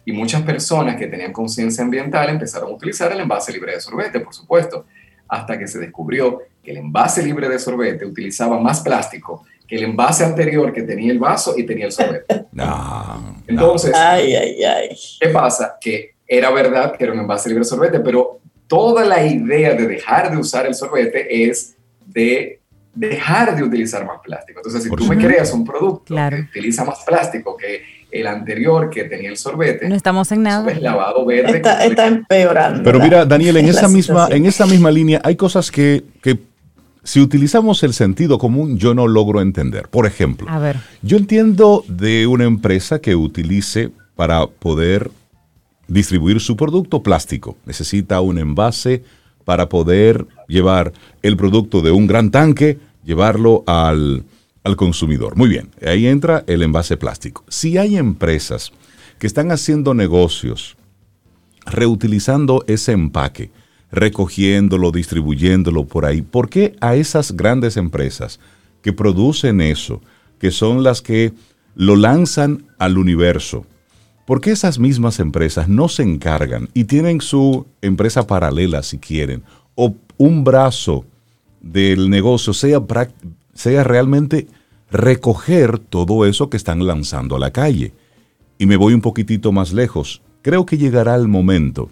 Y muchas personas que tenían conciencia ambiental empezaron a utilizar el envase libre de sorbete, por supuesto, hasta que se descubrió que el envase libre de sorbete utilizaba más plástico que el envase anterior que tenía el vaso y tenía el sorbete. No, Entonces, ¿qué pasa? Que era verdad que era un envase libre de sorbete, pero toda la idea de dejar de usar el sorbete es de dejar de utilizar más plástico. Entonces, si tú me creas un producto que utiliza más plástico que el anterior que tenía el sorbete, no estamos en nada. Es lavado verde. Está, empeorando. Pero mira, Daniel, en esa misma, en esa misma línea hay cosas que, que si utilizamos el sentido común, yo no logro entender. Por ejemplo, A ver. yo entiendo de una empresa que utilice para poder distribuir su producto plástico. Necesita un envase para poder llevar el producto de un gran tanque, llevarlo al, al consumidor. Muy bien, ahí entra el envase plástico. Si hay empresas que están haciendo negocios reutilizando ese empaque, recogiéndolo, distribuyéndolo por ahí, ¿por qué a esas grandes empresas que producen eso, que son las que lo lanzan al universo, ¿por qué esas mismas empresas no se encargan y tienen su empresa paralela si quieren, o un brazo del negocio sea, sea realmente recoger todo eso que están lanzando a la calle? Y me voy un poquitito más lejos. Creo que llegará el momento,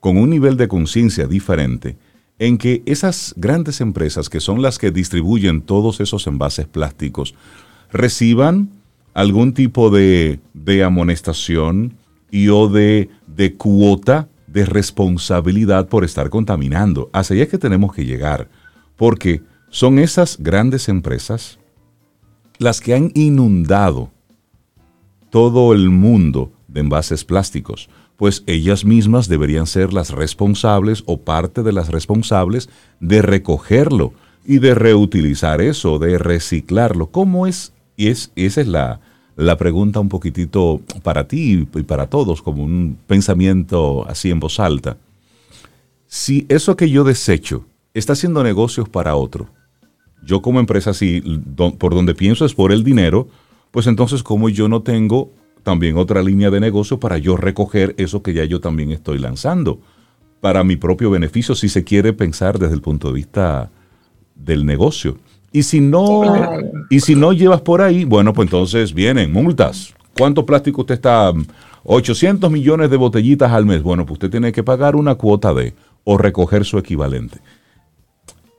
con un nivel de conciencia diferente, en que esas grandes empresas que son las que distribuyen todos esos envases plásticos reciban algún tipo de, de amonestación y o de, de cuota de responsabilidad por estar contaminando. Hacia allá es que tenemos que llegar, porque son esas grandes empresas las que han inundado todo el mundo de envases plásticos, pues ellas mismas deberían ser las responsables o parte de las responsables de recogerlo y de reutilizar eso, de reciclarlo. ¿Cómo es? Y, es, esa es la, la pregunta un poquitito para ti y para todos, como un pensamiento así en voz alta. Si eso que yo desecho está haciendo negocios para otro, yo como empresa, si por donde pienso es por el dinero, pues entonces como yo no tengo también otra línea de negocio para yo recoger eso que ya yo también estoy lanzando, para mi propio beneficio, si se quiere pensar desde el punto de vista del negocio. Y si no, y si no llevas por ahí, bueno, pues entonces vienen multas. ¿Cuánto plástico usted está? 800 millones de botellitas al mes. Bueno, pues usted tiene que pagar una cuota de o recoger su equivalente.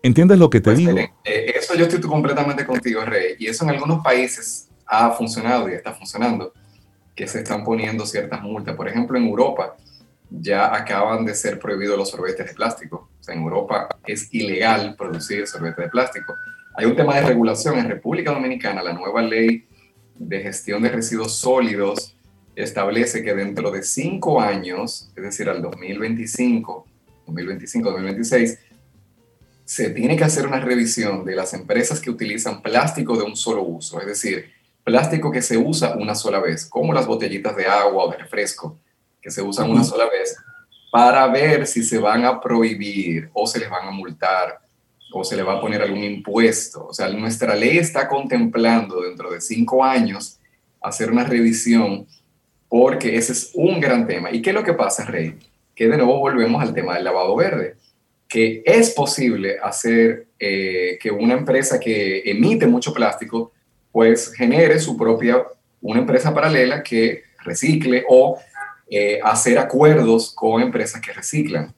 ¿Entiendes lo que te pues, digo? Eh, eso yo estoy completamente contigo, Rey. Y eso en algunos países ha funcionado y está funcionando, que se están poniendo ciertas multas. Por ejemplo, en Europa ya acaban de ser prohibidos los sorbetes de plástico. O sea, en Europa es ilegal producir sorbetes de plástico. Hay un tema de regulación en República Dominicana, la nueva ley de gestión de residuos sólidos establece que dentro de cinco años, es decir, al 2025, 2025, 2026, se tiene que hacer una revisión de las empresas que utilizan plástico de un solo uso, es decir, plástico que se usa una sola vez, como las botellitas de agua o de refresco, que se usan una sola vez, para ver si se van a prohibir o se les van a multar o se le va a poner algún impuesto. O sea, nuestra ley está contemplando dentro de cinco años hacer una revisión porque ese es un gran tema. ¿Y qué es lo que pasa, Rey? Que de nuevo volvemos al tema del lavado verde, que es posible hacer eh, que una empresa que emite mucho plástico, pues genere su propia, una empresa paralela que recicle o eh, hacer acuerdos con empresas que reciclan.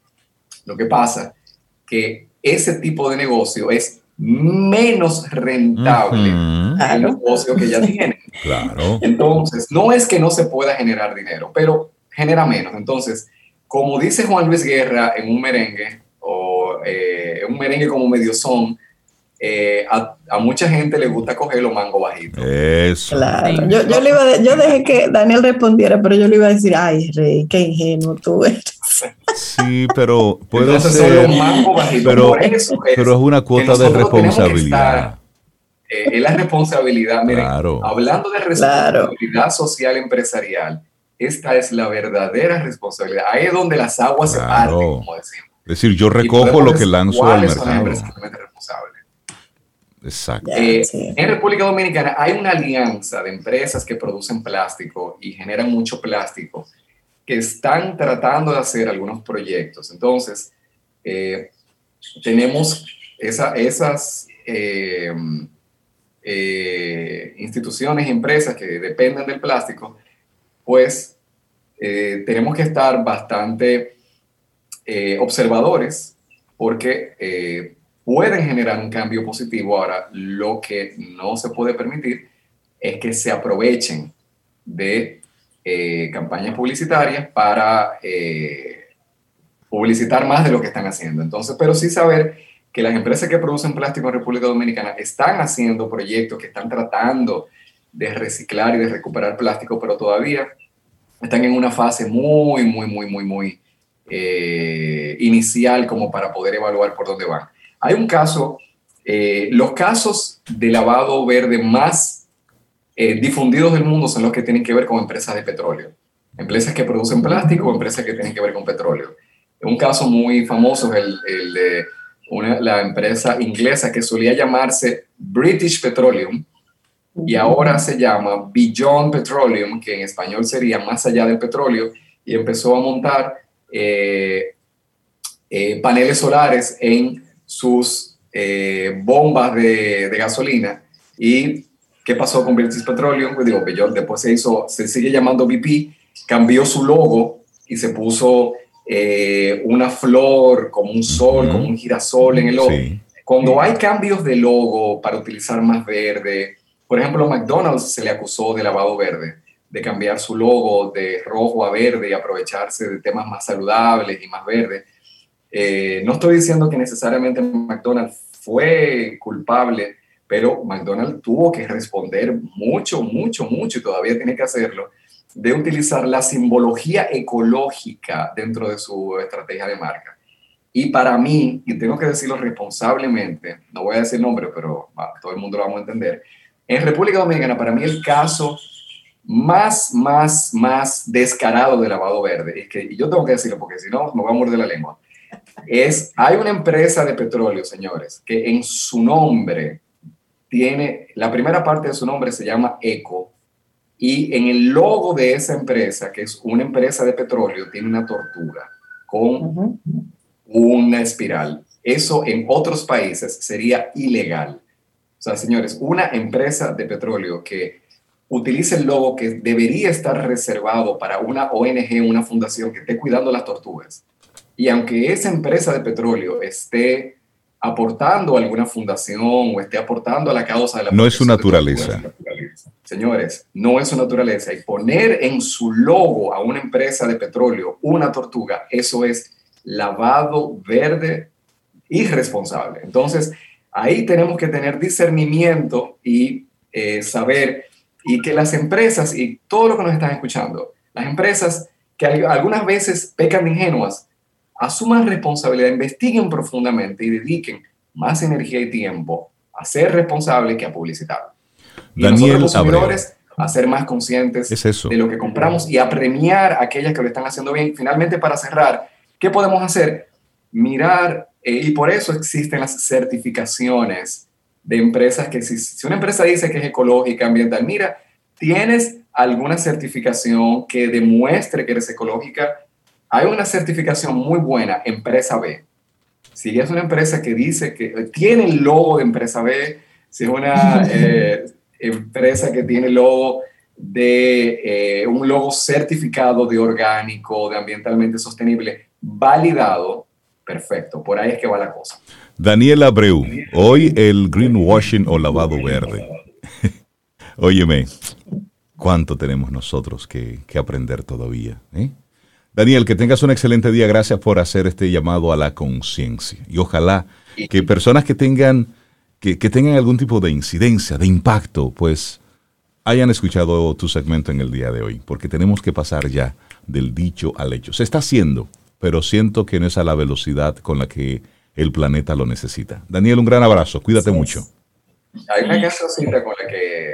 Lo que pasa que ese tipo de negocio es menos rentable que el negocio que ya tienen. Claro. Entonces, no es que no se pueda generar dinero, pero genera menos. Entonces, como dice Juan Luis Guerra en un merengue, eh, un merengue como medio son, eh, a, mucha gente le gusta coger los mangos bajitos. Eso. Claro. Yo, yo, le iba yo dejé que Daniel respondiera, pero yo le iba a decir, ay, Rey, qué ingenuo tú eres. Sí, pero puede ser. pero, es, pero es una cuota de responsabilidad. Eh, es la responsabilidad. Miren, hablando de responsabilidad social empresarial, esta es la verdadera responsabilidad. Ahí es donde las aguas se parten, como decimos. Es decir, yo recojo lo que lanzo al mercado. Exacto. Eh, en República Dominicana hay una alianza de empresas que producen plástico y generan mucho plástico que están tratando de hacer algunos proyectos. Entonces, eh, tenemos esas eh, instituciones y empresas que dependen del plástico, pues tenemos que estar bastante observadores porque pueden generar un cambio positivo. Ahora, lo que no se puede permitir es que se aprovechen de eh, campañas publicitarias para eh, publicitar más de lo que están haciendo. Entonces, pero sí saber que las empresas que producen plástico en República Dominicana están haciendo proyectos que están tratando de reciclar y de recuperar plástico, pero todavía están en una fase muy, muy, muy, muy, muy eh, inicial como para poder evaluar por dónde van. Hay un caso, eh, los casos de lavado verde más eh, difundidos del mundo son los que tienen que ver con empresas de petróleo. Empresas que producen plástico, empresas que tienen que ver con petróleo. Un caso muy famoso es el, de la empresa inglesa que solía llamarse British Petroleum y ahora se llama Beyond Petroleum, que en español sería más allá del petróleo, y empezó a montar eh, paneles solares en sus eh, bombas de, gasolina. ¿Y qué pasó con British Petroleum? Pues digo, yo después se hizo, se sigue llamando BP, cambió su logo y se puso eh, una flor, como un sol, como un girasol en el logo. Cuando hay cambios de logo para utilizar más verde, por ejemplo, McDonald's se le acusó de lavado verde, de cambiar su logo de rojo a verde y aprovecharse de temas más saludables y más verdes. Eh, no estoy diciendo que necesariamente McDonald's fue culpable, pero McDonald's tuvo que responder mucho, mucho, mucho, y todavía tiene que hacerlo, de utilizar la simbología ecológica dentro de su estrategia de marca. Y para mí, y tengo que decirlo responsablemente, no voy a decir nombre, pero todo el mundo lo vamos a entender, en República Dominicana, para mí el caso más, más, más descarado de lavado verde, es que, y yo tengo que decirlo porque si no me voy a morder la lengua, es, hay una empresa de petróleo, señores, que en su nombre tiene, la primera parte de su nombre se llama ECO, y en el logo de esa empresa, que es una empresa de petróleo, tiene una tortuga con una espiral. Eso en otros países sería ilegal. O sea, señores, una empresa de petróleo que utilice el logo que debería estar reservado para una ONG, una fundación que esté cuidando las tortugas, y aunque esa empresa de petróleo esté aportando a alguna fundación o esté aportando a la causa de la... No es su naturaleza. Señores, no es su naturaleza. Y poner en su logo a una empresa de petróleo una tortuga, eso es lavado verde irresponsable. Entonces, ahí tenemos que tener discernimiento y eh, saber y que las empresas y todo lo que nos están escuchando, las empresas que algunas veces pecan de ingenuas, asuman responsabilidad, investiguen profundamente y dediquen más energía y tiempo a ser responsables que a publicitar. Y Daniel nosotros los a ser más conscientes de lo que compramos y a premiar a aquellas que lo están haciendo bien. Finalmente, para cerrar, ¿qué podemos hacer? Mirar, eh, y por eso existen las certificaciones de empresas que si, si una empresa dice que es ecológica, ambiental, mira, tienes alguna certificación que demuestre que eres ecológica, hay una certificación muy buena, Empresa B. Si es una empresa que dice que tiene el logo de Empresa B, si es una eh, empresa que tiene el logo de eh, un logo certificado de orgánico, de ambientalmente sostenible, validado, perfecto, por ahí es que va la cosa. Daniel Abreu, hoy el greenwashing o lavado verde. Óyeme, ¿cuánto tenemos nosotros que, que aprender todavía? ¿eh? Daniel, que tengas un excelente día. Gracias por hacer este llamado a la conciencia. Y ojalá que personas que tengan, que, tengan algún tipo de incidencia, de impacto, pues hayan escuchado tu segmento en el día de hoy, porque tenemos que pasar ya del dicho al hecho. Se está haciendo, pero siento que no es a la velocidad con la que el planeta lo necesita. Daniel, un gran abrazo. Cuídate mucho. Hay una casosita con la que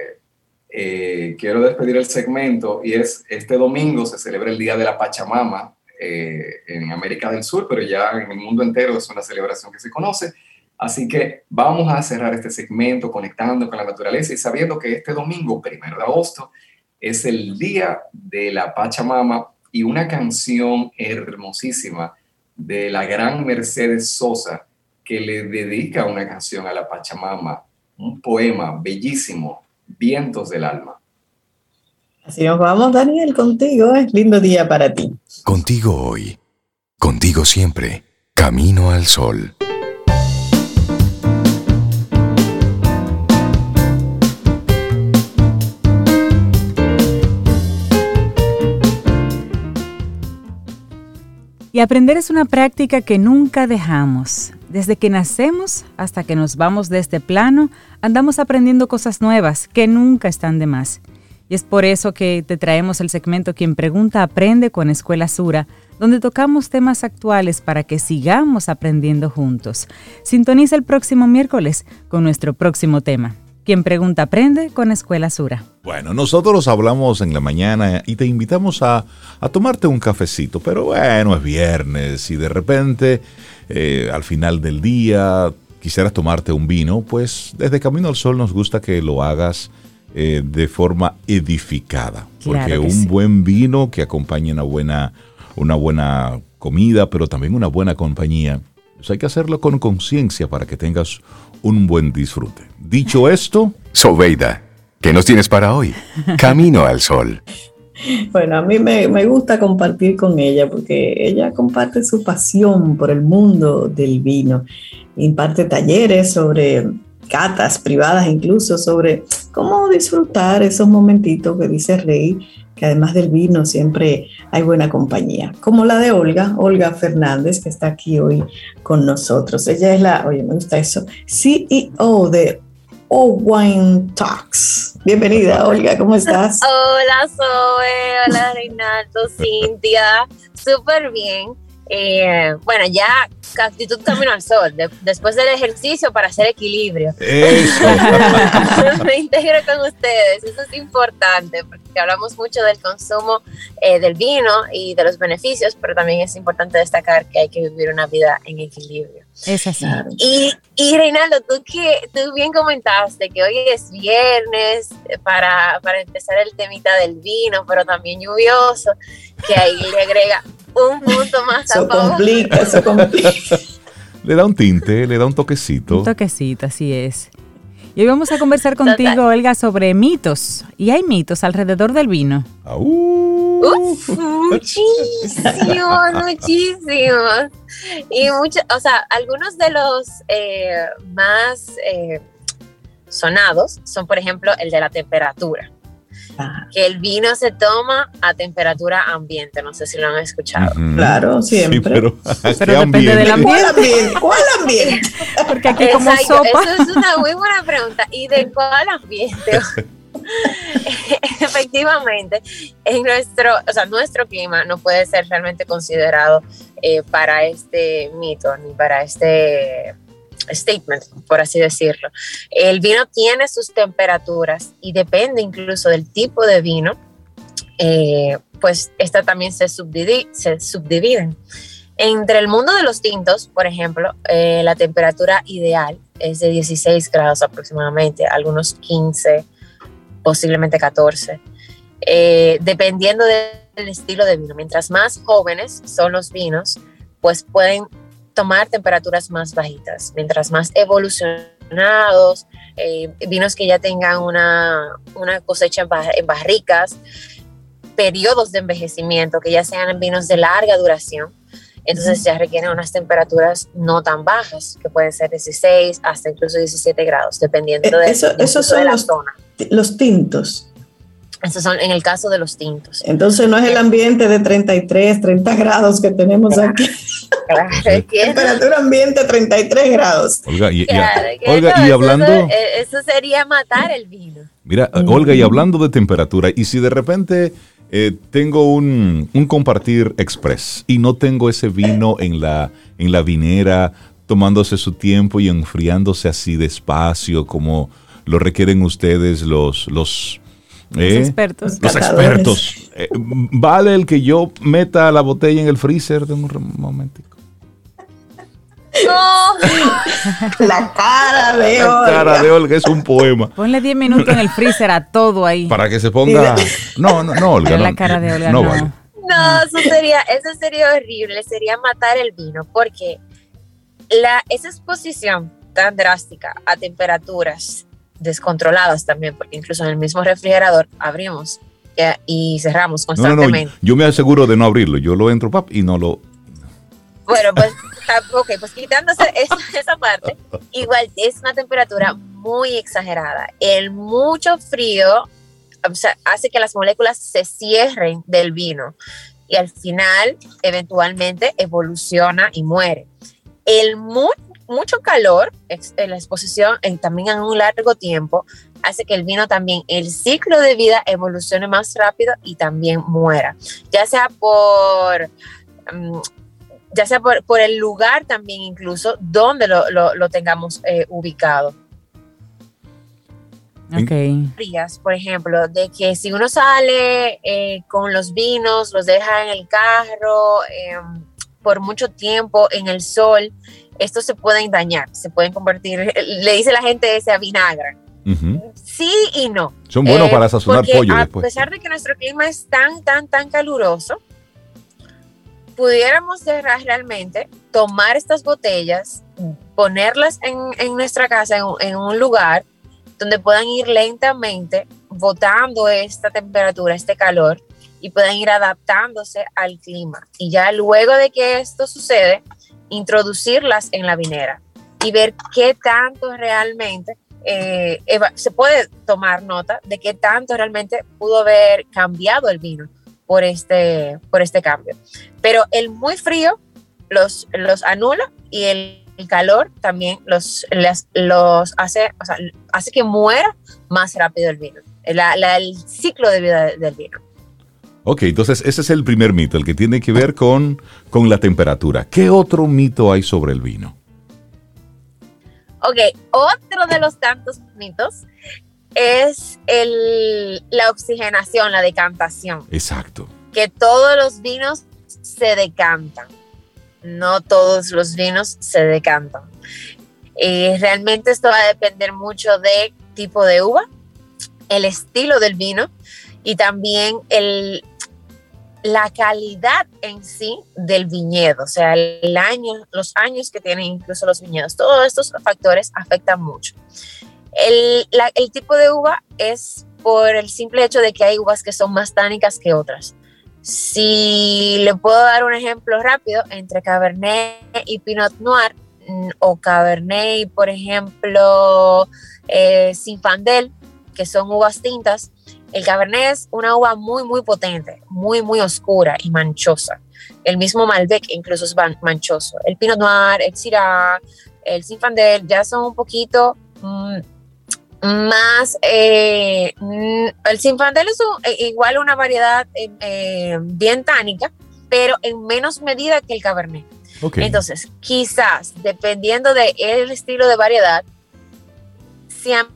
eh, quiero despedir el segmento y es este domingo se celebra el Día de la Pachamama eh, en América del Sur, pero ya en el mundo entero es una celebración que se conoce. Así que vamos a cerrar este segmento conectando con la naturaleza y sabiendo que este domingo, primero de agosto, es el Día de la Pachamama y una canción hermosísima de la gran Mercedes Sosa que le dedica una canción a la Pachamama, un poema bellísimo, Vientos del Alma. Así nos vamos, Daniel, contigo. Es lindo día para ti. Contigo hoy, contigo siempre, camino al sol. Y aprender es una práctica que nunca dejamos. Desde que nacemos hasta que nos vamos de este plano, andamos aprendiendo cosas nuevas que nunca están de más. Y es por eso que te traemos el segmento Quien Pregunta Aprende con Escuela Sura, donde tocamos temas actuales para que sigamos aprendiendo juntos. Sintoniza el próximo miércoles con nuestro próximo tema. Quien pregunta aprende con Escuela Sura. Bueno, nosotros hablamos en la mañana y te invitamos a, tomarte un cafecito, pero bueno, es viernes y de repente eh, al final del día quisieras tomarte un vino, pues desde Camino al Sol nos gusta que lo hagas eh, de forma edificada, porque un buen vino que acompañe una buena, una buena comida, pero también una buena compañía, pues hay que hacerlo con conciencia para que tengas un buen disfrute. Dicho esto... Sobeida, ¿qué nos tienes para hoy? Camino al sol. Bueno, a mí me, gusta compartir con ella porque ella comparte su pasión por el mundo del vino. Imparte talleres sobre catas privadas, incluso sobre cómo disfrutar esos momentitos que dice Rey que además del vino siempre hay buena compañía, como la de Olga, Olga Fernández, que está aquí hoy con nosotros. Ella es la, oye, me gusta eso, CEO de Wine Talks. Bienvenida, Olga, ¿cómo estás? Hola, Zoe, hola, Reinaldo, Cintia, súper bien. Eh, bueno, ya actitud camino al sol, después del ejercicio para hacer equilibrio. Me integro con ustedes, eso es importante, porque hablamos mucho del consumo eh, del vino y de los beneficios, pero también es importante destacar que hay que vivir una vida en equilibrio. Es así. Y, y Reinaldo, tú, que, tú bien comentaste que hoy es viernes para, para empezar el temita del vino, pero también lluvioso, que ahí le agrega un punto más a favor. complica, eso complica. le da un tinte, le da un toquecito. Un toquecito, así es. Y hoy vamos a conversar contigo, Olga, sobre mitos. Y hay mitos alrededor del vino. Uf, muchísimos, muchísimos. Y muchos, o sea, algunos de los eh, más eh, sonados son, por ejemplo, el de la temperatura que el vino se toma a temperatura ambiente. No sé si lo han escuchado. Claro, siempre. pero, depende del ambiente. ¿Cuál ambiente? Porque aquí como sopa. Eso es una muy buena pregunta. ¿Y de cuál ambiente? Efectivamente, en nuestro, o sea, nuestro clima no puede ser realmente considerado eh, para este mito ni para este statement, por así decirlo. El vino tiene sus temperaturas y depende incluso del tipo de vino, eh, pues esta también se, subdivide, se subdividen. Entre el mundo de los tintos, por ejemplo, eh, la temperatura ideal es de 16 grados aproximadamente, algunos 15, posiblemente 14, eh, dependiendo del estilo de vino. Mientras más jóvenes son los vinos, pues pueden tomar temperaturas más bajitas, mientras más evolucionados, eh, vinos que ya tengan una, cosecha en, barricas, periodos de envejecimiento, que ya sean vinos de larga duración, entonces ya requieren unas temperaturas no tan bajas, que pueden ser 16 hasta incluso 17 grados, dependiendo de, eso, son la zona. Los tintos. Esos son en el caso de los tintos. Entonces no es el ambiente de 33, 30 grados que tenemos aquí. Claro, Temperatura ambiente 33 grados. Olga, y, hablando... Eh, eso, sería matar el vino. Mira, Olga, y hablando de temperatura, y si de repente eh, tengo un, un, compartir express y no tengo ese vino en la, en la vinera tomándose su tiempo y enfriándose así despacio como lo requieren ustedes los, los los ¿Eh? expertos. Los expertos. Eh, ¿Vale el que yo meta la botella en el freezer de un momentico? No. la cara de Olga. La cara de Olga es un poema. Ponle 10 minutos en el freezer a todo ahí. Para que se ponga. No, no, no, Olga. la cara de Olga. No, Vale. No, eso sería, eso sería horrible. Sería matar el vino. Porque la, esa exposición tan drástica a temperaturas descontroladas también, porque incluso en el mismo refrigerador abrimos y cerramos constantemente. No, no, yo me aseguro de no abrirlo, yo lo entro pap, y no lo... Bueno, pues, ok, pues quitándose esa, parte, igual es una temperatura muy exagerada. El mucho frío hace que las moléculas se cierren del vino y al final eventualmente evoluciona y muere. El mucho mucho calor en la exposición en, también en un largo tiempo hace que el vino también, el ciclo de vida evolucione más rápido y también muera, ya sea por... Mm, ya sea por, el lugar también incluso donde lo, tengamos eh, ubicado. Okay. Por ejemplo, de que si uno sale eh, con los vinos, los deja en el carro em, por mucho tiempo en el sol, estos se pueden dañar, se pueden convertir, le dice la gente ese a vinagre. Sí y no. Son buenos para sazonar pollo a pesar de que nuestro clima es tan, tan, tan caluroso, pudiéramos realmente tomar estas botellas, ponerlas en, nuestra casa, en, un lugar donde puedan ir lentamente botando esta temperatura, este calor, y puedan ir adaptándose al clima. Y ya luego de que esto sucede, introducirlas en la vinera y ver qué tanto realmente eh, se puede tomar nota de qué tanto realmente pudo haber cambiado el vino por este, por este cambio. Pero el muy frío los, los anula y el, calor también los, los hace, o sea, hace que muera más rápido el vino, el ciclo de vida del vino. Ok, entonces ese es el primer mito, el que tiene que ver con, con la temperatura. ¿Qué otro mito hay sobre el vino? Ok, otro de los tantos mitos es el, la oxigenación, la decantación. Exacto. Que todos los vinos se decantan. No todos los vinos se decantan. Y realmente esto va a depender mucho de tipo de uva, el estilo del vino y también el, la calidad en sí del viñedo, o sea, el año, los años que tienen incluso los viñedos, todos estos factores afectan mucho. El, tipo de uva es por el simple hecho de que hay uvas que son más tánicas que otras. Si le puedo dar un ejemplo rápido entre Cabernet y Pinot Noir, mm, o Cabernet y, por ejemplo, eh, Sinfandel, que son uvas tintas, el Cabernet es una uva muy, muy potente, muy, muy oscura y manchosa. El mismo Malbec incluso es manchoso. El Pinot Noir, el Syrah, el Zinfandel ya son un poquito mm, más... Eh, mm, el Zinfandel es e, igual una variedad eh, eh, bien tánica, pero en menos medida que el Cabernet. Entonces, quizás, dependiendo del el estilo de variedad, sean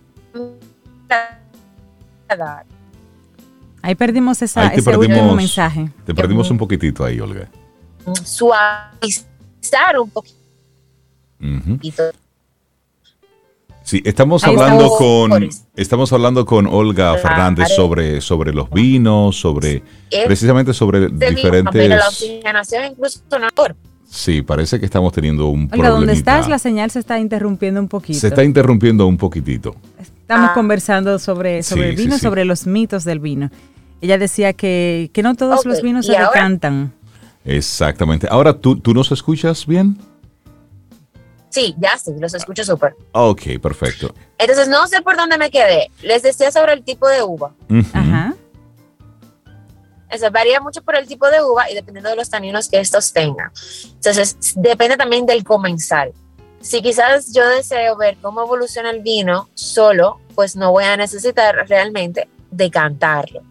Ahí perdimos esa, ese último mensaje. Te perdimos un poquitito ahí, Olga. Suavizar un poquito. Sí, estamos hablando con estamos hablando con Olga Fernández sobre, sobre los vinos, sobre precisamente sobre diferentes. la oxigenación incluso Sí, parece que estamos teniendo un Olga, ¿dónde estás? La señal se está interrumpiendo un poquito. Se está interrumpiendo un poquitito. Estamos ah. conversando sobre, sobre el vino, sobre los mitos del vino. Ella decía que, no todos los vinos se decantan. Exactamente. Ahora, ¿tú, ¿tú nos escuchas bien? Sí, ya sí, los escucho súper. Ok, perfecto. Entonces, no sé por dónde me quedé. Les decía sobre el tipo de uva. Ajá. Eso varía mucho por el tipo de uva y dependiendo de los taninos que estos tengan. Entonces, depende también del comensal. Si quizás yo deseo ver cómo evoluciona el vino solo, pues no voy a necesitar realmente decantarlo.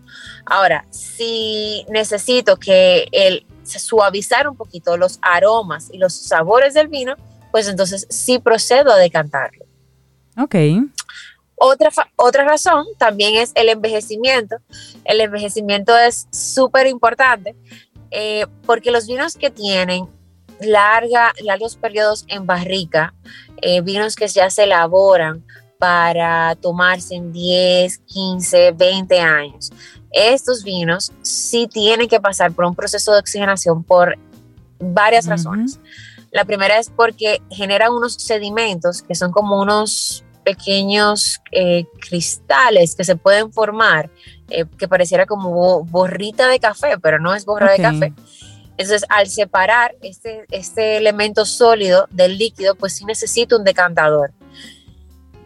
Ahora, si necesito que el suavizar un poquito los aromas y los sabores del vino, pues entonces sí procedo a decantarlo. Ok. Otra, otra razón también es el envejecimiento. El envejecimiento es súper importante eh, porque los vinos que tienen larga, largos periodos en barrica, eh, vinos que ya se elaboran para tomarse en 10, 15, 20 años, estos vinos sí tienen que pasar por un proceso de oxigenación por varias razones. La primera es porque generan unos sedimentos que son como unos pequeños eh, cristales que se pueden formar, eh, que pareciera como borrita de café, pero no es borra de café. Entonces, al separar este, este elemento sólido del líquido, pues sí necesito un decantador.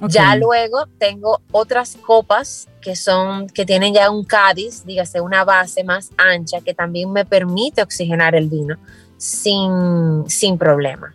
Ya luego tengo otras copas que son que tienen ya un cádiz, dígase una base más ancha que también me permite oxigenar el vino sin, sin problema.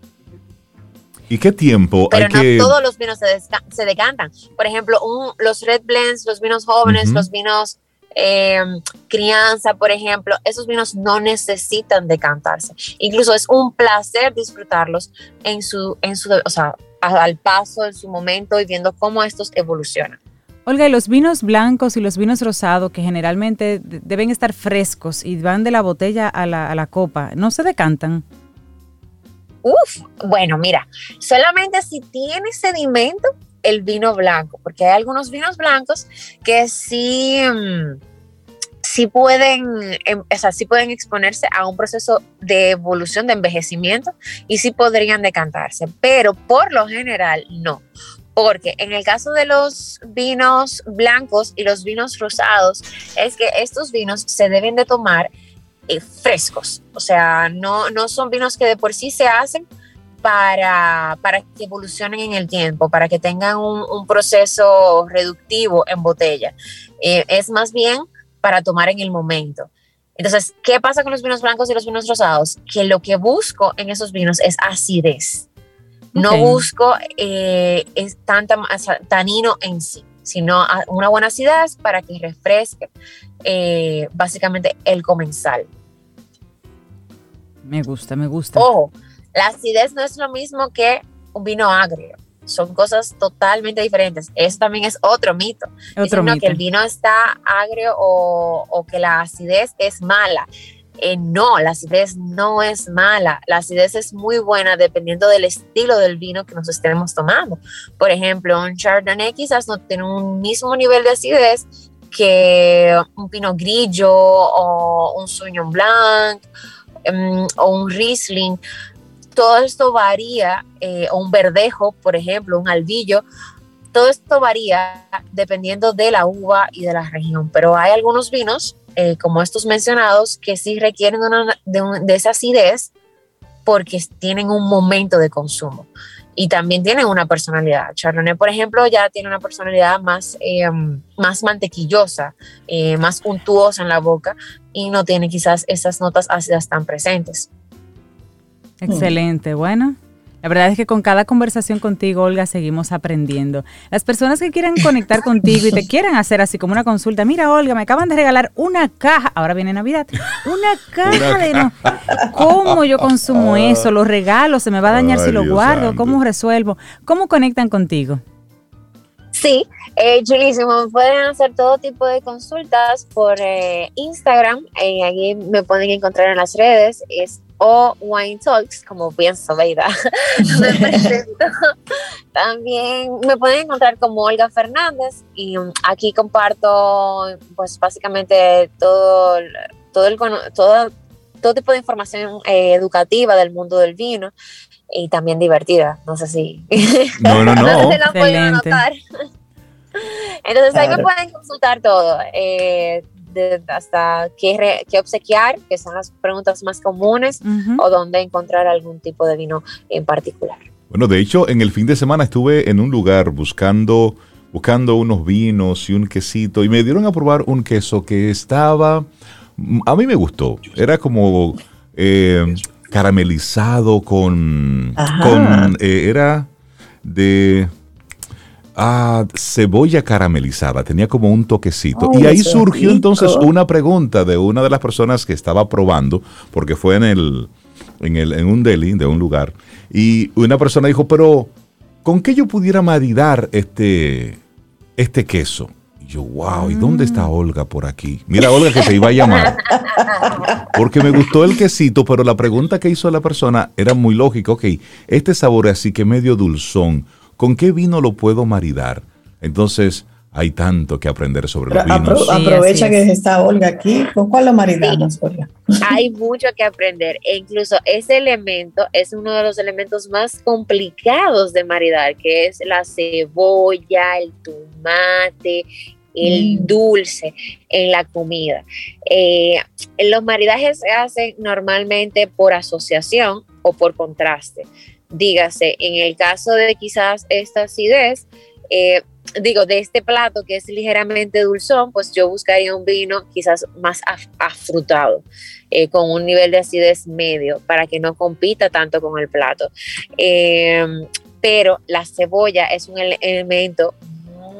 ¿Y qué tiempo Pero no todos los vinos se, decantan. Por ejemplo, los red blends, los vinos jóvenes, los vinos em, crianza, por ejemplo, esos vinos no necesitan decantarse. Incluso es un placer disfrutarlos en su, en su, o sea, al paso, en su momento y viendo cómo estos evolucionan. Olga, y los vinos blancos y los vinos rosados, que generalmente deben estar frescos y van de la botella a la, a la copa, ¿no se decantan? Uf, bueno, mira, solamente si tiene sedimento el vino blanco, porque hay algunos vinos blancos que sí, mm, sí pueden, em, o sea, sí pueden exponerse a un proceso de evolución, de envejecimiento, y sí podrían decantarse, pero por lo general no. Porque en el caso de los vinos blancos y los vinos rosados, es que estos vinos se deben de tomar eh, frescos. O sea, no, no son vinos que de por sí se hacen para, para que evolucionen en el tiempo, para que tengan un, proceso reductivo en botella. Eh, es más bien para tomar en el momento. Entonces, ¿qué pasa con los vinos blancos y los vinos rosados? Que lo que busco en esos vinos es acidez. No busco eh, es tanta tanino en sí sino una buena acidez para que refresque eh, básicamente el comensal. Me gusta, me gusta. Ojo, la acidez no es lo mismo que un vino agrio. Son cosas totalmente diferentes. Eso también es otro mito. Otro mito. que el vino está agrio o, o que la acidez es mala. Eh, no, la acidez no es mala, la acidez es muy buena dependiendo del estilo del vino que nos estemos tomando. Por ejemplo, un Chardonnay quizás no tiene un mismo nivel de acidez que un Pinot Grillo o un Sauvignon Blanc em, o un Riesling. Todo esto varía, eh, un verdejo, por ejemplo, un albillo, todo esto varía dependiendo de la uva y de la región, pero hay algunos vinos eh, como estos mencionados, que sí requieren de, esa acidez porque tienen un momento de consumo y también tienen una personalidad. Chardonnay, por ejemplo, ya tiene una personalidad más, eh, más mantequillosa, más untuosa en la boca y no tiene quizás esas notas ácidas tan presentes. Excelente, bueno. La verdad es que con cada conversación contigo, Olga, seguimos aprendiendo. Las personas que quieran conectar contigo y te quieran hacer así como una consulta, mira, Olga, me acaban de regalar una caja, ahora viene Navidad, una caja de... No, ¿Cómo yo consumo eso? ¿Los regalos? ¿Se me va a dañar si lo guardo? ¿Cómo resuelvo? ¿Cómo conectan contigo? Sí, eh, chulísimo. Pueden hacer todo tipo de consultas por eh, Instagram. Eh, ahí me pueden encontrar en las redes. Es o Wine Talks, como bien me presento. También me pueden encontrar como Olga Fernández y aquí comparto pues básicamente todo, todo, el, todo, todo tipo de información eh, educativa del mundo del vino y también divertida. No sé si, no, no, no. se la pueden notar. Entonces ahí me pueden consultar todo. Eh, hasta qué, qué, obsequiar, que son las preguntas más comunes, o dónde encontrar algún tipo de vino en particular. Bueno, de hecho, en el fin de semana estuve en un lugar buscando, buscando unos vinos y un quesito, y me dieron a probar un queso que estaba a mí me gustó. Era como eh, caramelizado con, con eh, era de ah, cebolla caramelizada, tenía como un toquecito. y ahí surgió entonces una pregunta de una de las personas que estaba probando, porque fue en el, en el, en un deli de un lugar, y una persona dijo, pero ¿con qué yo pudiera maridar este, este queso? Y yo, wow, ¿y dónde está mm. Olga por aquí? Mira, Olga, que te iba a llamar. Porque me gustó el quesito, pero la pregunta que hizo la persona era muy lógica. Ok, este sabor así que medio dulzón, ¿con qué vino lo puedo maridar? Entonces, hay tanto que aprender sobre los vinos. aprovecha que está Olga aquí. ¿Con cuál lo maridamos, Olga? Hay mucho que aprender. E incluso ese elemento es uno de los elementos más complicados de maridar, que es la cebolla, el tomate, el mm. dulce en la comida. Eh, los maridajes se hacen normalmente por asociación o por contraste. Dígase, en el caso de quizás esta acidez, eh, digo, de este plato que es ligeramente dulzón, pues yo buscaría un vino quizás más afrutado, eh, con un nivel de acidez medio, para que no compita tanto con el plato. Em, pero la cebolla es un elemento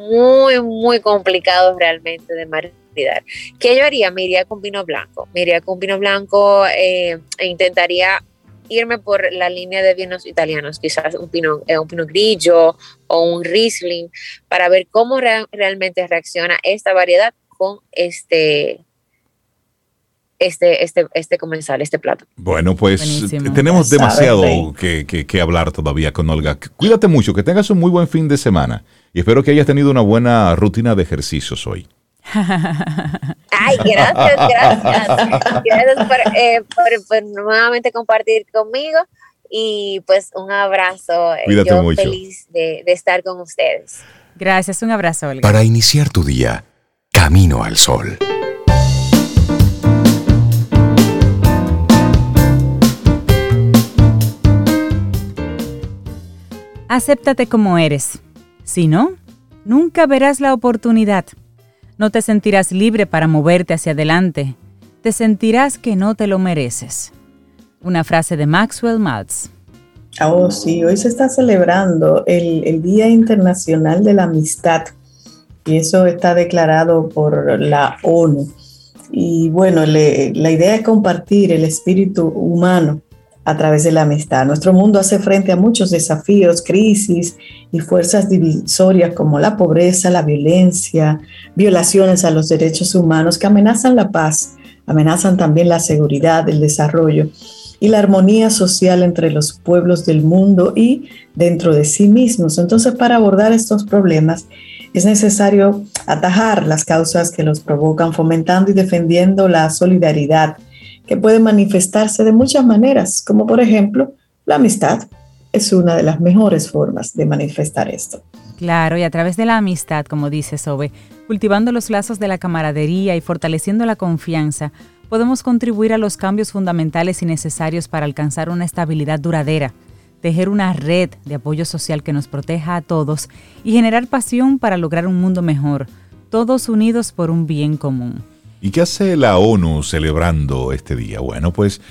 muy, muy complicado realmente de maridar. ¿Qué yo haría? Me iría con vino blanco. Me iría con vino blanco eh, e intentaría irme por la línea de vinos italianos, quizás un pino, eh, un pino grillo o un riesling, para ver cómo realmente reacciona esta variedad con este, este, este, este comensal, este plato. Bueno, pues tenemos demasiado que, que, hablar todavía con Olga. Cuídate mucho, que tengas un muy buen fin de semana y espero que hayas tenido una buena rutina de ejercicios hoy. Ay, gracias, gracias. Gracias eh, por, nuevamente compartir conmigo y pues un abrazo. Eh, Cuídate Yo feliz de, de estar con ustedes. Gracias, un abrazo, Olga. Para iniciar tu día, camino al sol. Acéptate como eres. Si no, nunca verás la oportunidad no te sentirás libre para moverte hacia adelante. Te sentirás que no te lo mereces. Una frase de Maxwell Maltz. Oh, sí, hoy se está celebrando el, Día Internacional de la Amistad y eso está declarado por la ONU. Y bueno, la idea es compartir el espíritu humano a través de la amistad. Nuestro mundo hace frente a muchos desafíos, crisis y fuerzas divisorias como la pobreza, la violencia, violaciones a los derechos humanos que amenazan la paz, amenazan también la seguridad, el desarrollo y la armonía social entre los pueblos del mundo y dentro de sí mismos. Entonces, para abordar estos problemas, es necesario atajar las causas que los provocan, fomentando y defendiendo la solidaridad, que puede manifestarse de muchas maneras, como por ejemplo la amistad es una de las mejores formas de manifestar esto. Claro, y a través de la amistad, como dice Sobe, cultivando los lazos de la camaradería y fortaleciendo la confianza, podemos contribuir a los cambios fundamentales y necesarios para alcanzar una estabilidad duradera, tejer una red de apoyo social que nos proteja a todos y generar pasión para lograr un mundo mejor, todos unidos por un bien común. ¿Y qué hace la ONU celebrando este día? Bueno, pues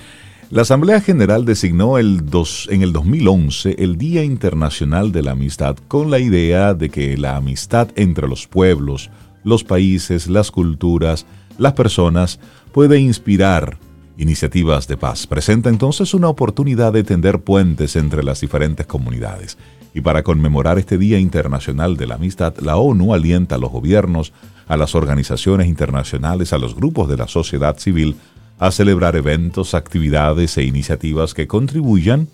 la Asamblea General designó el dos, en el 2011 el Día Internacional de la Amistad con la idea de que la amistad entre los pueblos, los países, las culturas, las personas puede inspirar iniciativas de paz. Presenta entonces una oportunidad de tender puentes entre las diferentes comunidades. Y para conmemorar este Día Internacional de la Amistad, la ONU alienta a los gobiernos, a las organizaciones internacionales, a los grupos de la sociedad civil, a celebrar eventos, actividades e iniciativas que contribuyan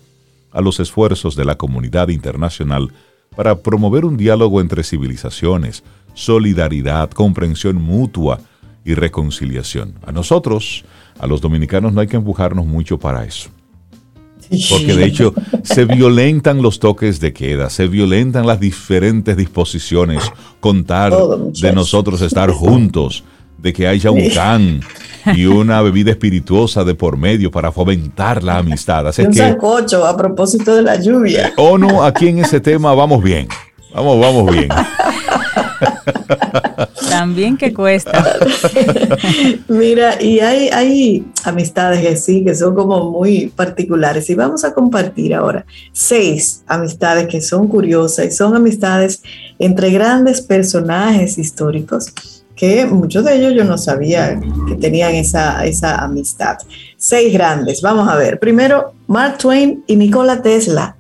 a los esfuerzos de la comunidad internacional para promover un diálogo entre civilizaciones, solidaridad, comprensión mutua y reconciliación. A nosotros, a los dominicanos, no hay que empujarnos mucho para eso. Porque de hecho se violentan los toques de queda, se violentan las diferentes disposiciones, contar de nosotros estar juntos, de que haya un can y una bebida espirituosa de por medio para fomentar la amistad. Así un sancocho a propósito de la lluvia. O no, aquí en ese tema vamos bien. Vamos, vamos bien. También que cuesta. Mira, y hay, hay amistades que sí, que son como muy particulares. Y vamos a compartir ahora seis amistades que son curiosas y son amistades entre grandes personajes históricos que muchos de ellos yo no sabía que tenían esa, esa amistad. Seis grandes, vamos a ver. Primero, Mark Twain y Nikola Tesla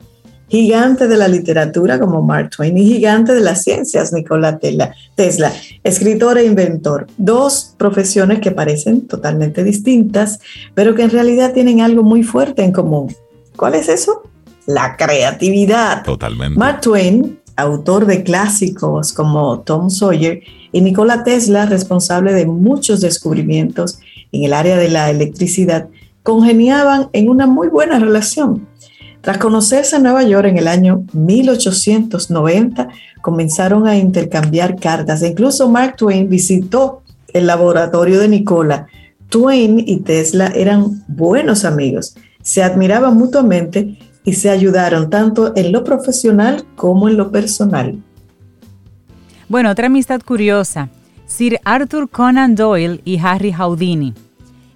gigante de la literatura como Mark Twain y gigante de las ciencias Nikola Tesla, escritor e inventor. Dos profesiones que parecen totalmente distintas, pero que en realidad tienen algo muy fuerte en común. ¿Cuál es eso? La creatividad. Totalmente. Mark Twain, autor de clásicos como Tom Sawyer, y Nikola Tesla, responsable de muchos descubrimientos en el área de la electricidad, congeniaban en una muy buena relación. Tras conocerse en Nueva York en el año 1890, comenzaron a intercambiar cartas e incluso Mark Twain visitó el laboratorio de Nicola. Twain y Tesla eran buenos amigos, se admiraban mutuamente y se ayudaron tanto en lo profesional como en lo personal. Bueno, otra amistad curiosa, Sir Arthur Conan Doyle y Harry Houdini.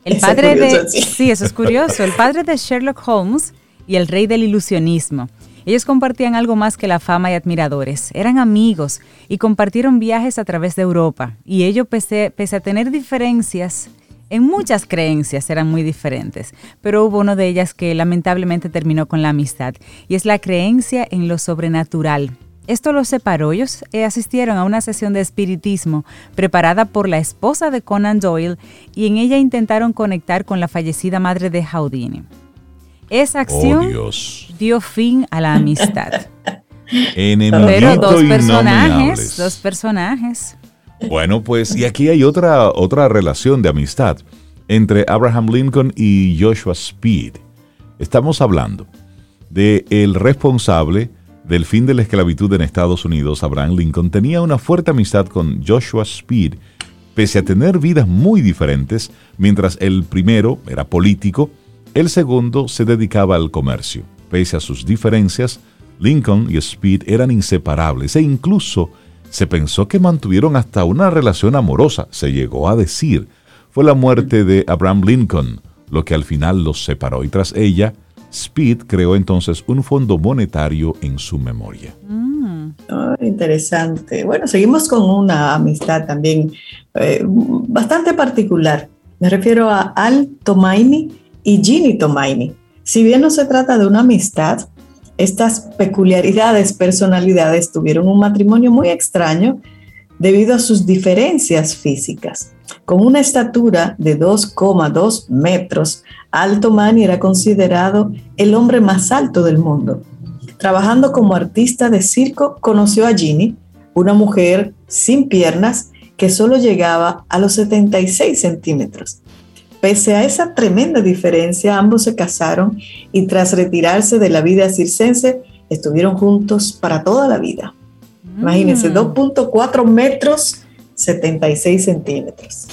El padre de sí, eso es curioso. El padre de Sherlock Holmes y el rey del ilusionismo. Ellos compartían algo más que la fama y admiradores. Eran amigos y compartieron viajes a través de Europa. Y ellos, pese, a tener diferencias, en muchas creencias eran muy diferentes, pero hubo una de ellas que lamentablemente terminó con la amistad, y es la creencia en lo sobrenatural. Esto los separó. Ellos eh, asistieron a una sesión de espiritismo preparada por la esposa de Conan Doyle y en ella intentaron conectar con la fallecida madre de Houdini. Esa acción oh, dio fin a la amistad. Pero dos personajes, dos personajes. Bueno, pues y aquí hay otra, otra relación de amistad entre Abraham Lincoln y Joshua Speed. Estamos hablando de el responsable del fin de la esclavitud en Estados Unidos, Abraham Lincoln, tenía una fuerte amistad con Joshua Speed, pese a tener vidas muy diferentes, mientras el primero era político, el segundo se dedicaba al comercio. Pese a sus diferencias, Lincoln y Speed eran inseparables e incluso se pensó que mantuvieron hasta una relación amorosa, se llegó a decir. Fue la muerte de Abraham Lincoln lo que al final los separó y tras ella, Speed creó entonces un fondo monetario en su memoria. Mm. interesante. Bueno, seguimos con una amistad también eh, bastante particular. Me refiero a Al Tomaini y Ginny Tomaini. Si bien no se trata de una amistad, estas peculiaridades, personalidades tuvieron un matrimonio muy extraño debido a sus diferencias físicas. Con una estatura de 2,2 metros, Alto Mani era considerado el hombre más alto del mundo. Trabajando como artista de circo, conoció a Ginny, una mujer sin piernas que solo llegaba a los 76 centímetros. Pese a esa tremenda diferencia, ambos se casaron y tras retirarse de la vida circense, estuvieron juntos para toda la vida. Imagínense, 2.4 mm. metros, 76 centímetros.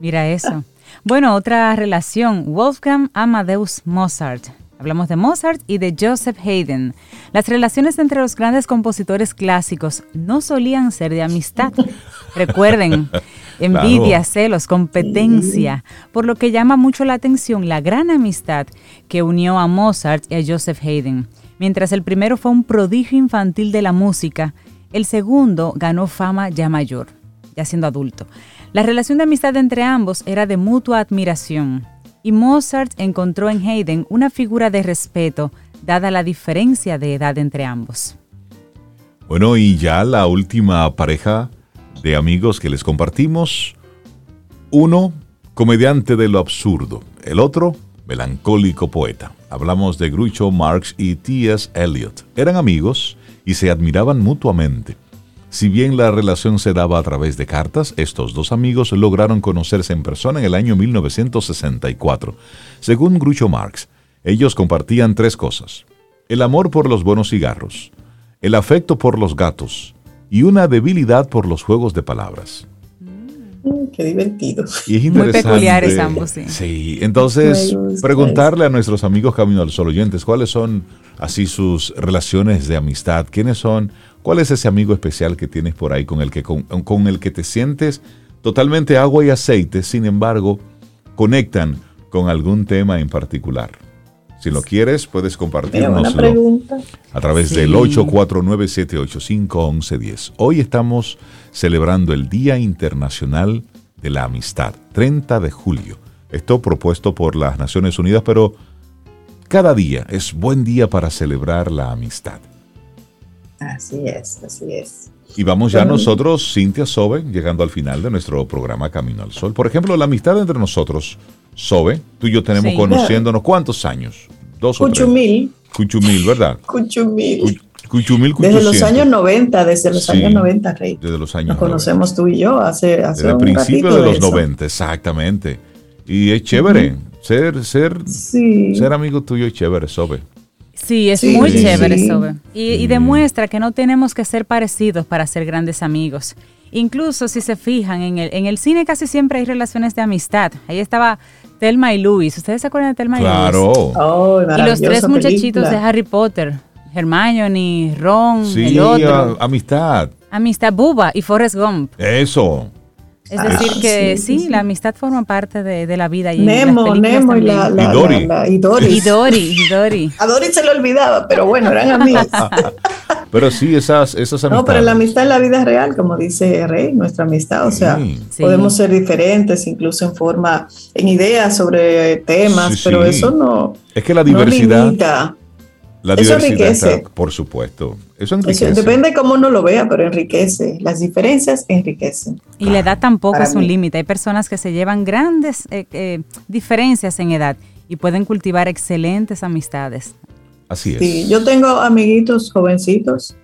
Mira eso. Bueno, otra relación, Wolfgang Amadeus Mozart. Hablamos de Mozart y de Joseph Haydn. Las relaciones entre los grandes compositores clásicos no solían ser de amistad. Recuerden, envidia, celos, competencia, por lo que llama mucho la atención la gran amistad que unió a Mozart y a Joseph Haydn. Mientras el primero fue un prodigio infantil de la música, el segundo ganó fama ya mayor, ya siendo adulto. La relación de amistad entre ambos era de mutua admiración, y Mozart encontró en Haydn una figura de respeto, dada la diferencia de edad entre ambos. Bueno, y ya la última pareja de amigos que les compartimos. Uno, comediante de lo absurdo. El otro, melancólico poeta. Hablamos de Groucho Marx y T.S. Eliot. Eran amigos y se admiraban mutuamente. Si bien la relación se daba a través de cartas, estos dos amigos lograron conocerse en persona en el año 1964. Según Groucho Marx, ellos compartían tres cosas. El amor por los buenos cigarros, el afecto por los gatos y una debilidad por los juegos de palabras. Mm, qué divertido. Y es Muy peculiares ambos, sí. Sí, entonces preguntarle a nuestros amigos Camino al Sol oyentes, ¿cuáles son así sus relaciones de amistad? ¿Quiénes son? ¿Cuál es ese amigo especial que tienes por ahí con el que, con, el que te sientes totalmente agua y aceite, sin embargo, conectan con algún tema en particular? Si lo quieres, puedes compartirnoslo a través del 849-785-1110. Hoy estamos celebrando el Día Internacional de la Amistad, 30 de julio. Esto propuesto por las Naciones Unidas, pero cada día es buen día para celebrar la amistad. Así es, así es. Y vamos ya nosotros, Cintia Sobe, llegando al final de nuestro programa Camino al Sol. Por ejemplo, la amistad entre nosotros, Sobe, tú y yo tenemos conociéndonos cuántos años? Dos Cuchumil. Cuchumil, ¿verdad? Cuchumil. Cuchumil, Desde los años 90, desde los años 90, Rey. Desde los años Nos conocemos tú y yo hace, hace desde el principio de, los 90, exactamente. Y es chévere. Ser, ser, ser amigo tuyo es chévere, Sobe. Sí, es muy chévere, Sobe. Y, demuestra que no tenemos que ser parecidos para ser grandes amigos. Incluso si se fijan, en el, en el cine casi siempre hay relaciones de amistad. Ahí estaba Telma y Luis. ¿Ustedes se acuerdan de Telma y Luis? Claro. Oh, y los tres muchachitos de Harry Potter. Hermione, Ron, el otro. amistad. Amistad, Buba y Forrest Gump. Eso. Es decir, ah, que sí, la amistad forma parte de, la vida. Y Nemo, Nemo y, la, y, Dory. y Dory. Y Dory. A Dory se le olvidaba, pero bueno, eran amigos. pero sí, esas, esas amistades. No, pero la amistad en la vida real, como dice Rey, nuestra amistad, o sea, podemos ser diferentes, incluso en forma, en ideas sobre temas, pero eso no. Es que la diversidad. La eso enriquece. por supuesto. Eso enriquece. depende de cómo uno lo vea, pero enriquece. Las diferencias enriquecen. Y la edad tampoco es un límite. Hay personas que se llevan grandes eh, eh, diferencias en edad y pueden cultivar excelentes amistades. Así es. Sí, yo tengo amiguitos jovencitos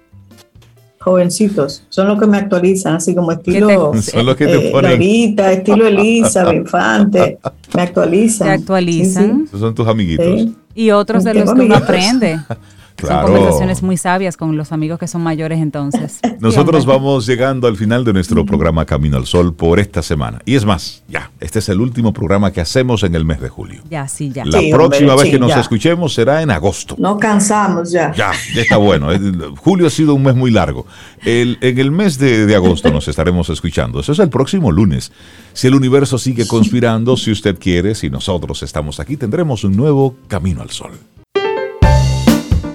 jovencitos, son los que me actualizan, así como estilo son los que te eh, ponen. estilo Elisa, Infante, me actualizan. Te actualizan. son tus amiguitos. Y otros de los que uno aprende. Son conversaciones muy sabias con los amigos que son mayores entonces. Nosotros vamos llegando al final de nuestro programa Camino al Sol por esta semana. Y es más, ya, este es el último programa que hacemos en el mes de julio. Ya, sí, ya. La próxima vez que nos escuchemos será en agosto. No cansamos ya. Ya, ya está bueno. julio ha sido un mes muy largo. en el mes de, de agosto nos estaremos escuchando. Eso es el próximo lunes. Si el universo sigue conspirando, si usted quiere, si nosotros estamos aquí, tendremos un nuevo Camino al Sol